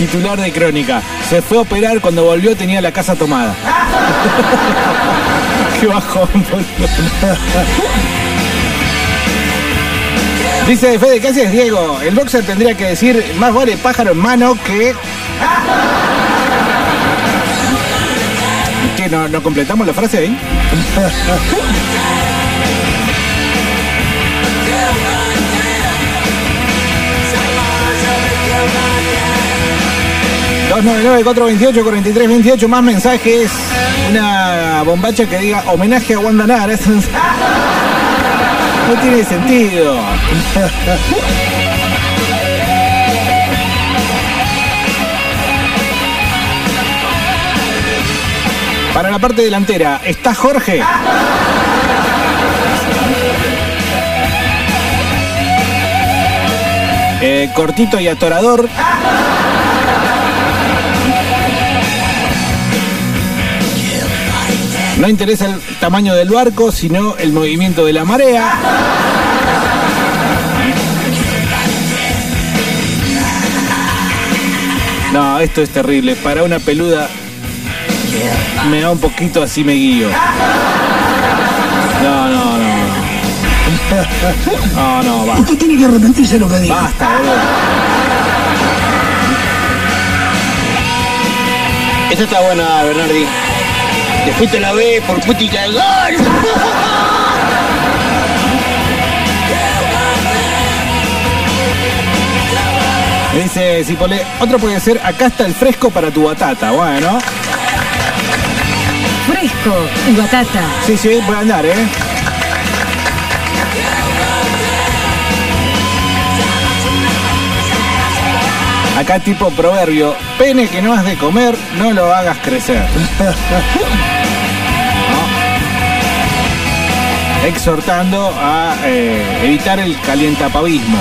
Titular de crónica. Se fue a operar cuando volvió tenía la casa tomada. [LAUGHS] Qué bajón. Dice Fede, ¿qué haces, Diego? El boxer tendría que decir más vale pájaro en mano que. [LAUGHS] ¿Qué? ¿No, no completamos la frase ahí? [LAUGHS] 299-428-4328. Más mensajes. Una bombacha que diga homenaje a Wanda Nara. No tiene sentido. Para la parte delantera, ¿está Jorge? Eh, cortito y atorador. No interesa el tamaño del barco, sino el movimiento de la marea. No, esto es terrible. Para una peluda me da un poquito así me guío. No, no, no. No, no, basta. Usted tiene que arrepentirse de lo que diga. Basta, boludo. Esa está buena, Bernardi. Después te la ves por puti cagón. [LAUGHS] Dice Cipolé, otro puede ser, acá está el fresco para tu batata. Bueno, Fresco y batata. sí, sí, puede andar, ¿eh? Acá tipo proverbio, pene que no has de comer, no lo hagas crecer. [LAUGHS] ¿No? Exhortando a eh, evitar el calientapavismo.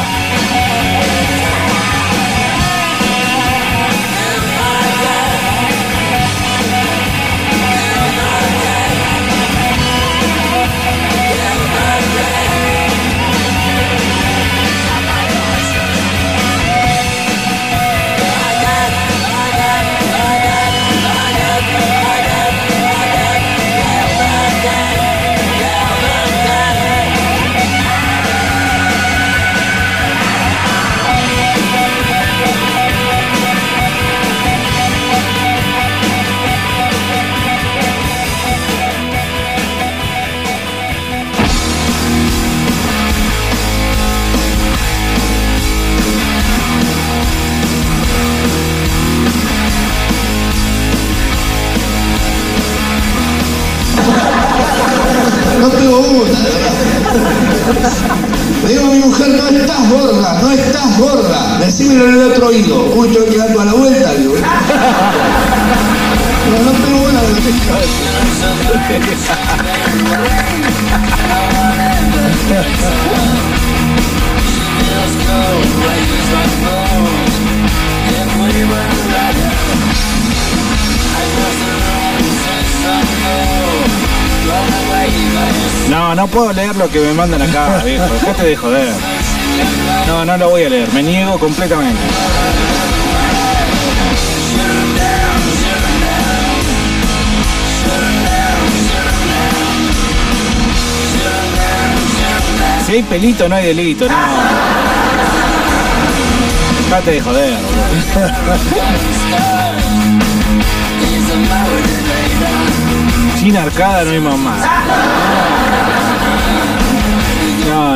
No verdad. Le digo a mi mujer, no estás gorda, no estás gorda. Decímelo en el otro oído. Uy, tengo que dar toda la vuelta, digo. No, no tengo una de No, no puedo leer lo que me mandan acá, [LAUGHS] viejo. Dejate de joder. No, no lo voy a leer. Me niego completamente. Si hay pelito, no hay delito, no. Dejate de joder. Sin arcada no hay mamá.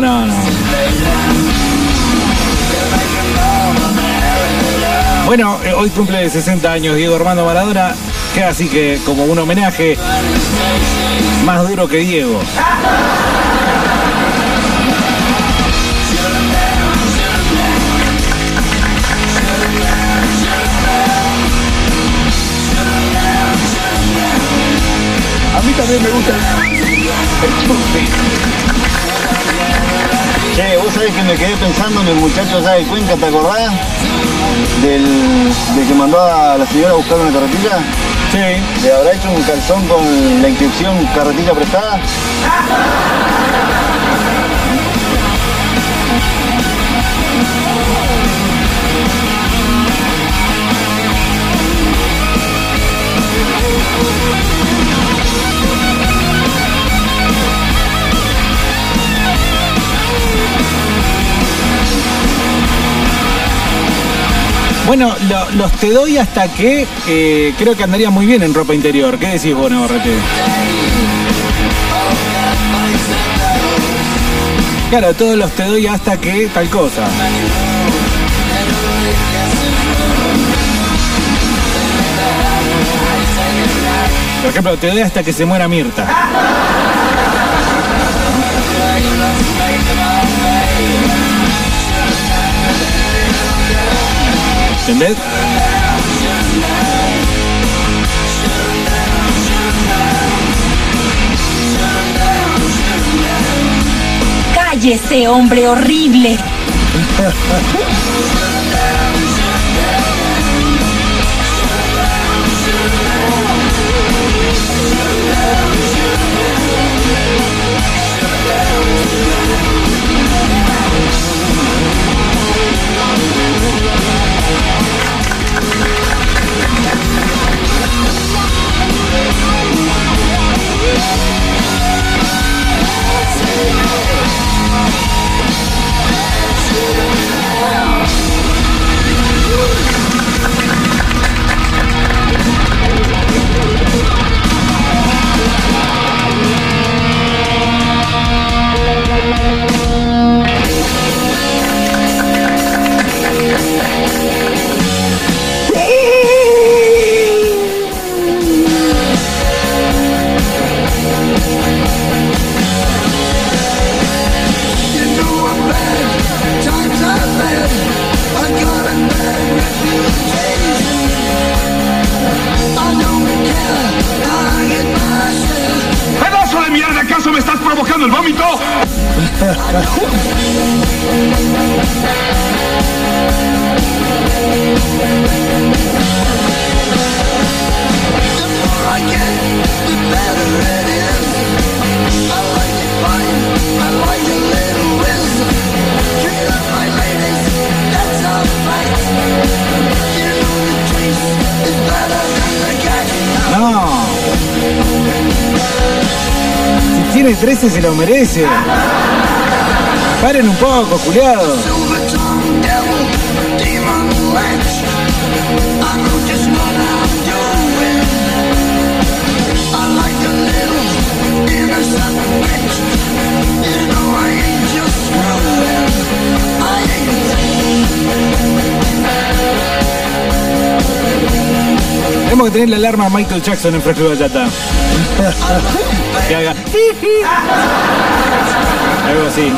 No, no, no. Bueno, eh, hoy cumple 60 años Diego Armando Maradona, así que como un homenaje más duro que Diego. A mí también me gusta el chupi. Sabés que me quedé pensando en el muchacho allá de Cuenca, ¿te acordás? Del, del que mandó a la señora a buscar una carretilla. Sí. ¿Le habrá hecho un calzón con la inscripción carretilla prestada? Bueno, los te doy hasta que eh, creo que andaría muy bien en ropa interior. ¿Qué decís vos, Navarrete? Claro, todos los te doy hasta que tal cosa. Por ejemplo, te doy hasta que se muera Mirta. ¿Entendés? Cállese, hombre horrible. [LAUGHS] estás provocando el vómito? No. Tiene 13 se lo merece. Paren un poco, culiado. Tenemos que tener la alarma a Michael Jackson en Fresco de Batata. [LAUGHS] que haga. Algo así.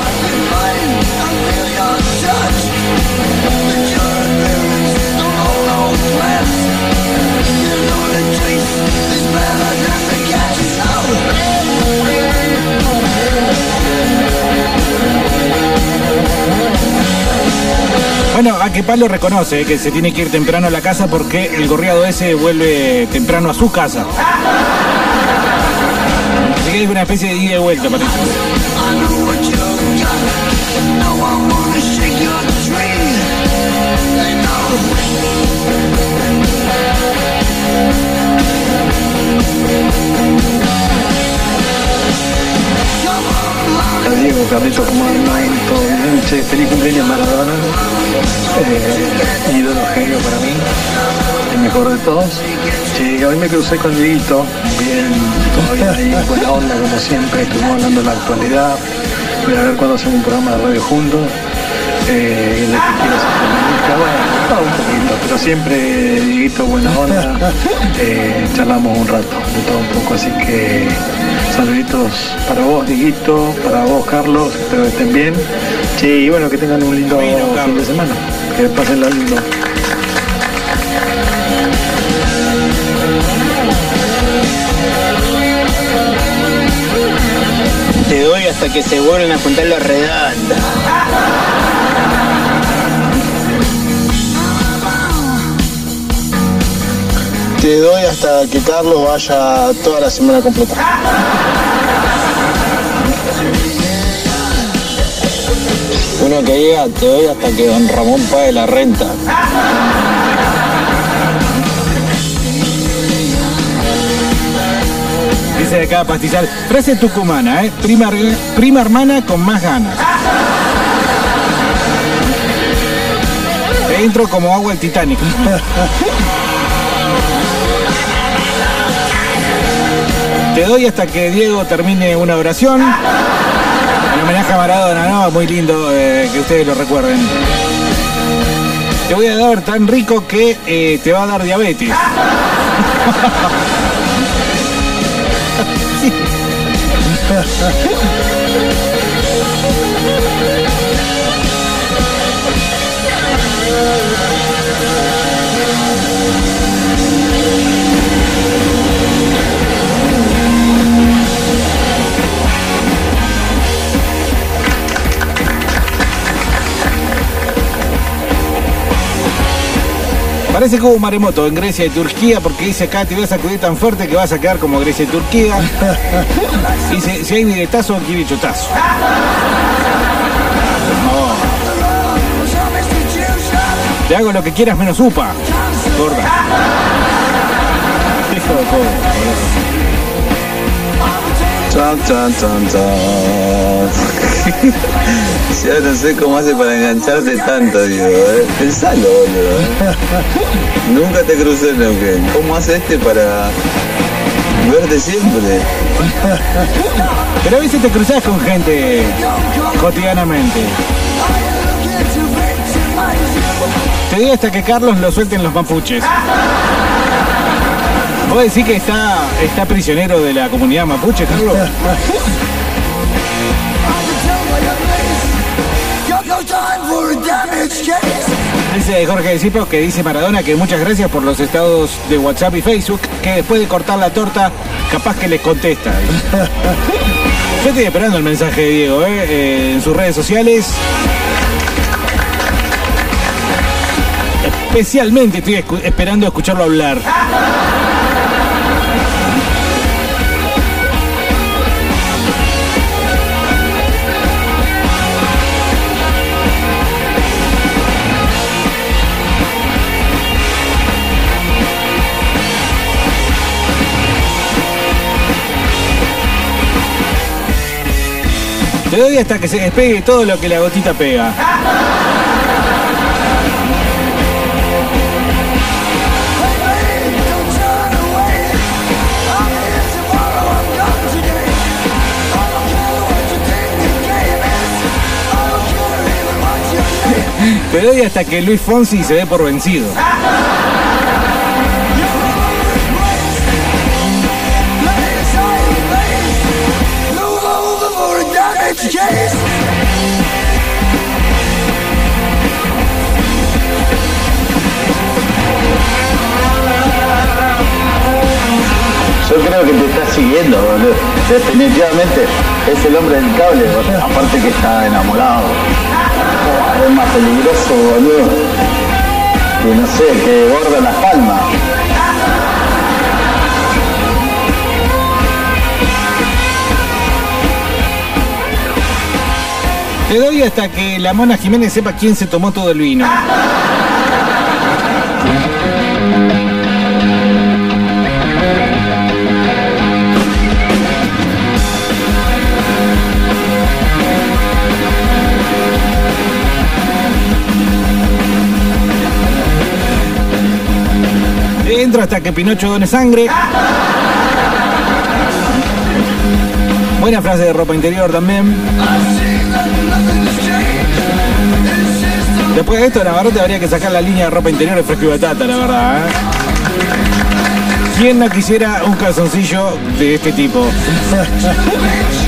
Bueno, a que Palo reconoce eh, que se tiene que ir temprano a la casa porque el gorriado ese vuelve temprano a su casa. Así que es una especie de ida y vuelta, parece. Diego, Carlitos, ¿cómo andan? ¿Todo bien? Che, feliz cumpleaños Maradona. Eh, ídolo genio para mí. El mejor de todos. Che, hoy me crucé con Dieguito. Bien, todavía ahí, buena onda como siempre. Estuvimos hablando de la actualidad. Voy a ver cuándo hacemos un programa de radio juntos. Eh, y de que quiero. Bueno, un poquito, pero siempre Dieguito buena onda. Eh, charlamos un rato, de todo un poco, así que saluditos para vos, Dieguito, para vos, Carlos, espero que estén bien. Sí, y bueno, que tengan un lindo fin de semana, que pasen la lindo. Te doy hasta que se vuelven a juntar los redondos. Te doy hasta que Carlos vaya toda la semana completa. Uno que diga, te doy hasta que don Ramón pague la renta. Dice de acá pastizal, frase tucumana, ¿eh? Prima, prima hermana con más ganas. Entro como agua el Titanic. Te doy hasta que Diego termine una oración. El homenaje a Maradona, ¿no? Muy lindo eh, que ustedes lo recuerden. Te voy a dar tan rico que eh, te va a dar diabetes. [LAUGHS] Parece que hubo un maremoto en Grecia y Turquía porque dice acá te voy a sacudir tan fuerte que vas a quedar como Grecia y Turquía. [LAUGHS] Dice, si hay billetazo, aquí bichotazo. Te hago lo que quieras menos upa. Gorda. Hijo de todo. Chan, chan, chan, chan. Ya no sé cómo hace para engancharte tanto, digo. ¿eh? Pensalo, boludo. ¿eh? Nunca te crucé en Neuquén. ¿Cómo hace este para verte siempre? Pero a veces te cruzás con gente cotidianamente. Te digo hasta que Carlos lo suelten los mapuches. ¿Vos decís que está, está prisionero de la comunidad mapuche, Carlos? Dice Jorge Cipos que dice Maradona que muchas gracias por los estados de WhatsApp y Facebook, que después de cortar la torta, capaz que les contesta. [LAUGHS] Yo estoy esperando el mensaje de Diego ¿eh? Eh, en sus redes sociales. Especialmente estoy esperando escucharlo hablar. Te doy hasta que se despegue todo lo que la gotita pega. Te doy hasta que Luis Fonsi se dé por vencido. Siguiendo, boludo. Definitivamente es el hombre del cable. Aparte que está enamorado. Es más peligroso, boludo. Que no sé, que gorda las palmas. Te doy hasta que la Mona Jiménez sepa quién se tomó todo el vino. Hasta que Pinocho done sangre. Buena frase de ropa interior también. Después de esto, Navarrete habría que sacar la línea de ropa interior de fresco y batata, la verdad. ¿eh? ¿Quién no quisiera un calzoncillo de este tipo? [LAUGHS]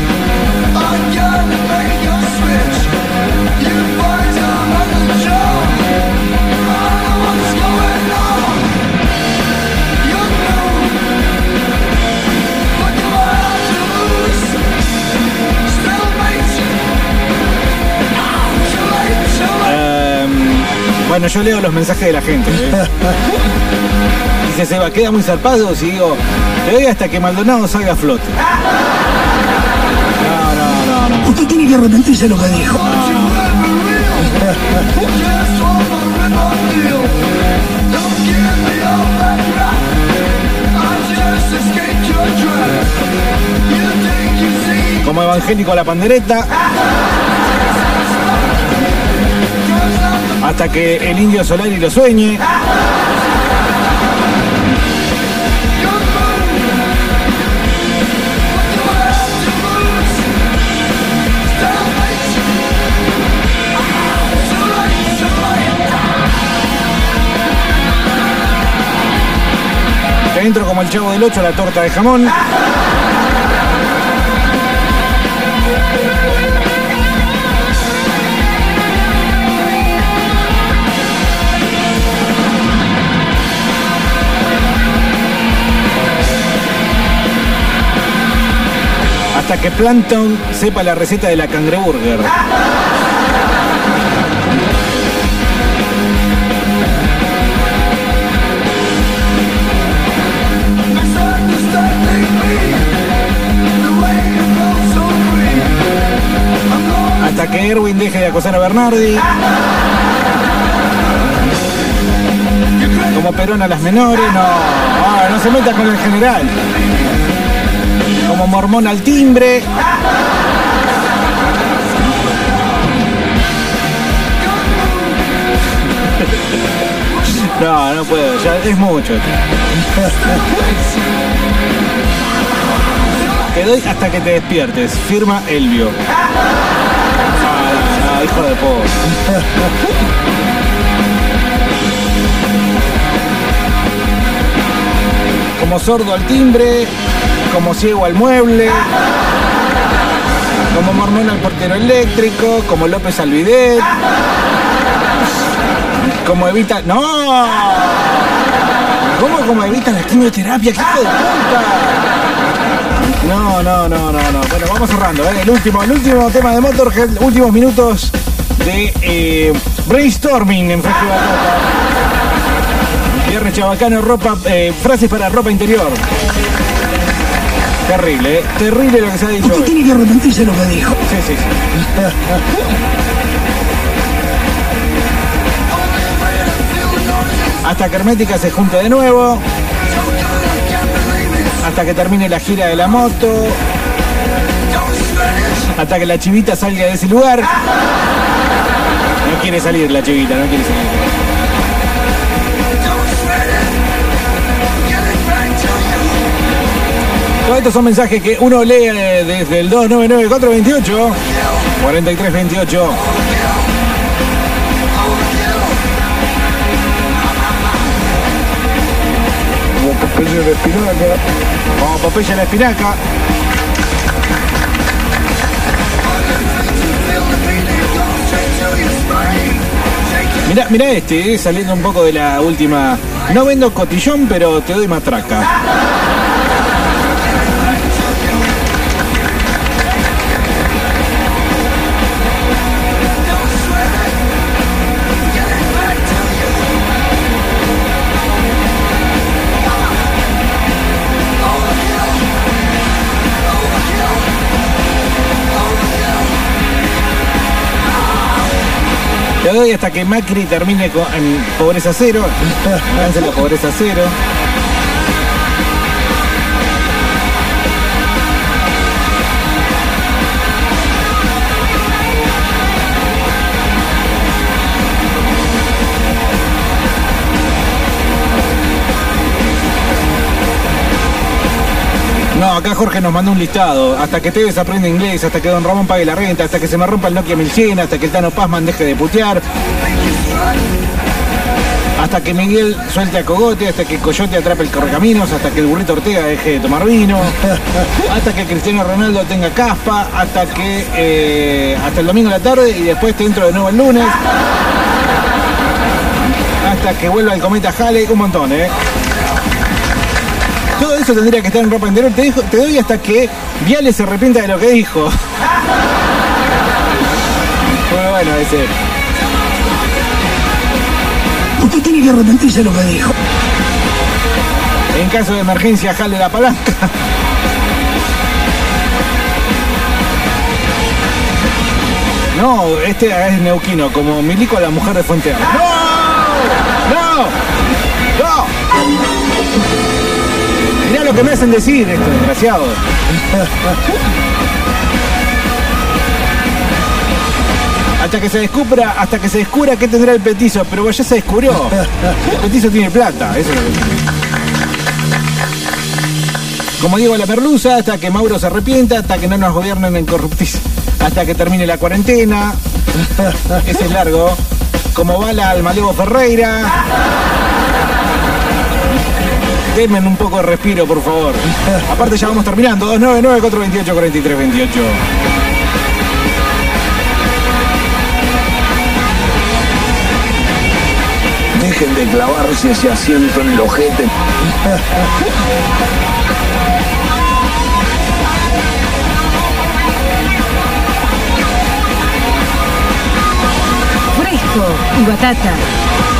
bueno, yo leo los mensajes de la gente. ¿eh? [LAUGHS] Dice Seba, queda muy zarpado si digo, te doy hasta que Maldonado salga a flote. [LAUGHS] No, no, no, no. Usted tiene que arrepentirse de lo que dijo. Como evangélico a la pandereta. [LAUGHS] Hasta que el indio Solari lo sueñe. Te entro como el chavo del 8 la torta de jamón. Hasta que Plankton sepa la receta de la cangreburger. Hasta que Erwin deje de acosar a Bernardi. Como Perón a las menores, no. Ah, no se meta con el general. Como mormón al timbre. No, no puedo, ya es mucho. Te doy hasta que te despiertes. Firma Elvio. Ah, hijo de Como sordo al timbre, como ciego al mueble, como mormón al portero eléctrico, como López al bidet, como evita. ¡No! ¿Cómo como evita la quimioterapia? ¡Qué hijo puta! No, no, no, no, no. Bueno, vamos cerrando, ¿eh? El último, el último tema de Motorhead, últimos minutos de eh, brainstorming en Fresco Batata. Viernes chabacano, ropa, eh, frases para ropa interior. Terrible, ¿eh? Terrible lo que se ha dicho. Usted hoy. tiene que arrepentirse lo que dijo. Sí, sí, sí. Hasta que Hermética se junte de nuevo. Hasta que termine la gira de la moto. Hasta que la chivita salga de ese lugar. No quiere salir la chivita, no quiere salir. Todos estos son mensajes que uno lee eh, desde el 299-428 4328. Como Popeye de espinaca. Como Popeye la espinaca. Mirá, mirá este, eh, saliendo un poco de la última. No vendo cotillón, pero te doy matraca. Te doy hasta que Macri termine con, en pobreza cero. [LAUGHS] La pobreza cero. Acá Jorge nos mandó un listado. Hasta que Tevez aprende inglés, hasta que Don Ramón pague la renta, hasta que se me rompa el Nokia 1100, hasta que el Tano Pazman deje de putear. Hasta que Miguel suelte a Cogote, hasta que Coyote atrape el correcaminos, hasta que el burrito Ortega deje de tomar vino, [LAUGHS] hasta que Cristiano Ronaldo tenga caspa, hasta que eh, hasta el domingo a la tarde y después te entro de nuevo el lunes. Hasta que vuelva el cometa Halley, un montón, ¿eh? Todo eso tendría que estar en ropa interior. Te, te doy hasta que Viale se arrepienta de lo que dijo. [LAUGHS] Muy bueno ese. Usted tiene que arrepentirse de lo que dijo. En caso de emergencia, jale la palanca. No, este es neuquino, como Milico a la mujer de Fuente Alba. ¡No! ¡No! ¡No! Mirá lo que me hacen decir estos desgraciados. Hasta que se descubra, hasta que se descubra qué tendrá el petizo, pero pues ya se descubrió. El petizo tiene plata, eso es lo que tiene. Como digo, la merluza, hasta que Mauro se arrepienta, hasta que no nos gobiernen en corruptiz, hasta que termine la cuarentena. Ese es largo. Como bala al malevo Ferreira denme un poco de respiro, por favor. [LAUGHS] Aparte ya vamos terminando. 299-428-4328. Dejen de clavarse ese asiento en el ojete. Fresco y batata.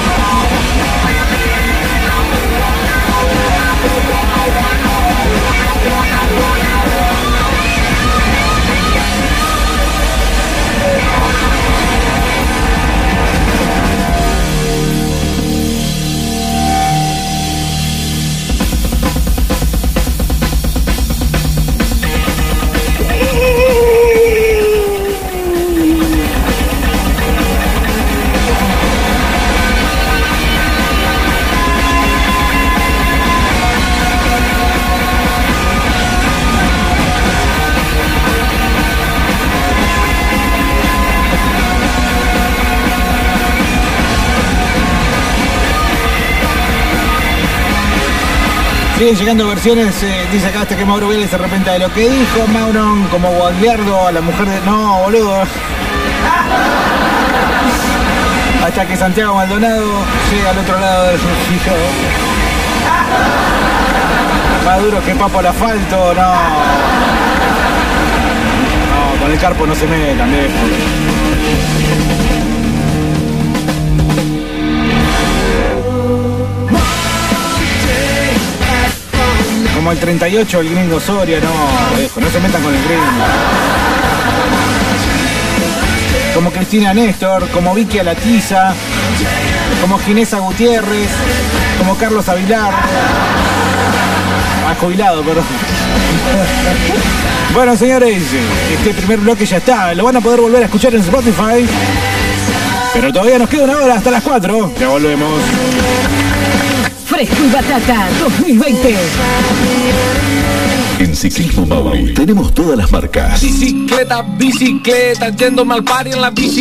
Siguen llegando versiones, eh, dice acá este que Mauro Vélez se arrepienta de lo que dijo. Mauro como Gualberdo a la mujer de. No, boludo. Hasta que Santiago Maldonado llega al otro lado del río. Más duro que papo al asfalto, no. No, con el carpo no se metan, viejo. Como el 38, el gringo Soria, no, viejo, no se metan con el gringo. Como Cristina Néstor, como Vicky Alatiza, como Ginesa Gutiérrez, como Carlos Avilar. Ah, jubilado, perdón. Bueno, señores, este primer bloque ya está. Lo van a poder volver a escuchar en Spotify. Pero todavía nos queda una hora hasta las 4. Ya volvemos. Fresco y batata 2020. En Ciclismo Mauri tenemos todas las marcas. Bicicleta, bicicleta, yendo mal party en la bicicleta.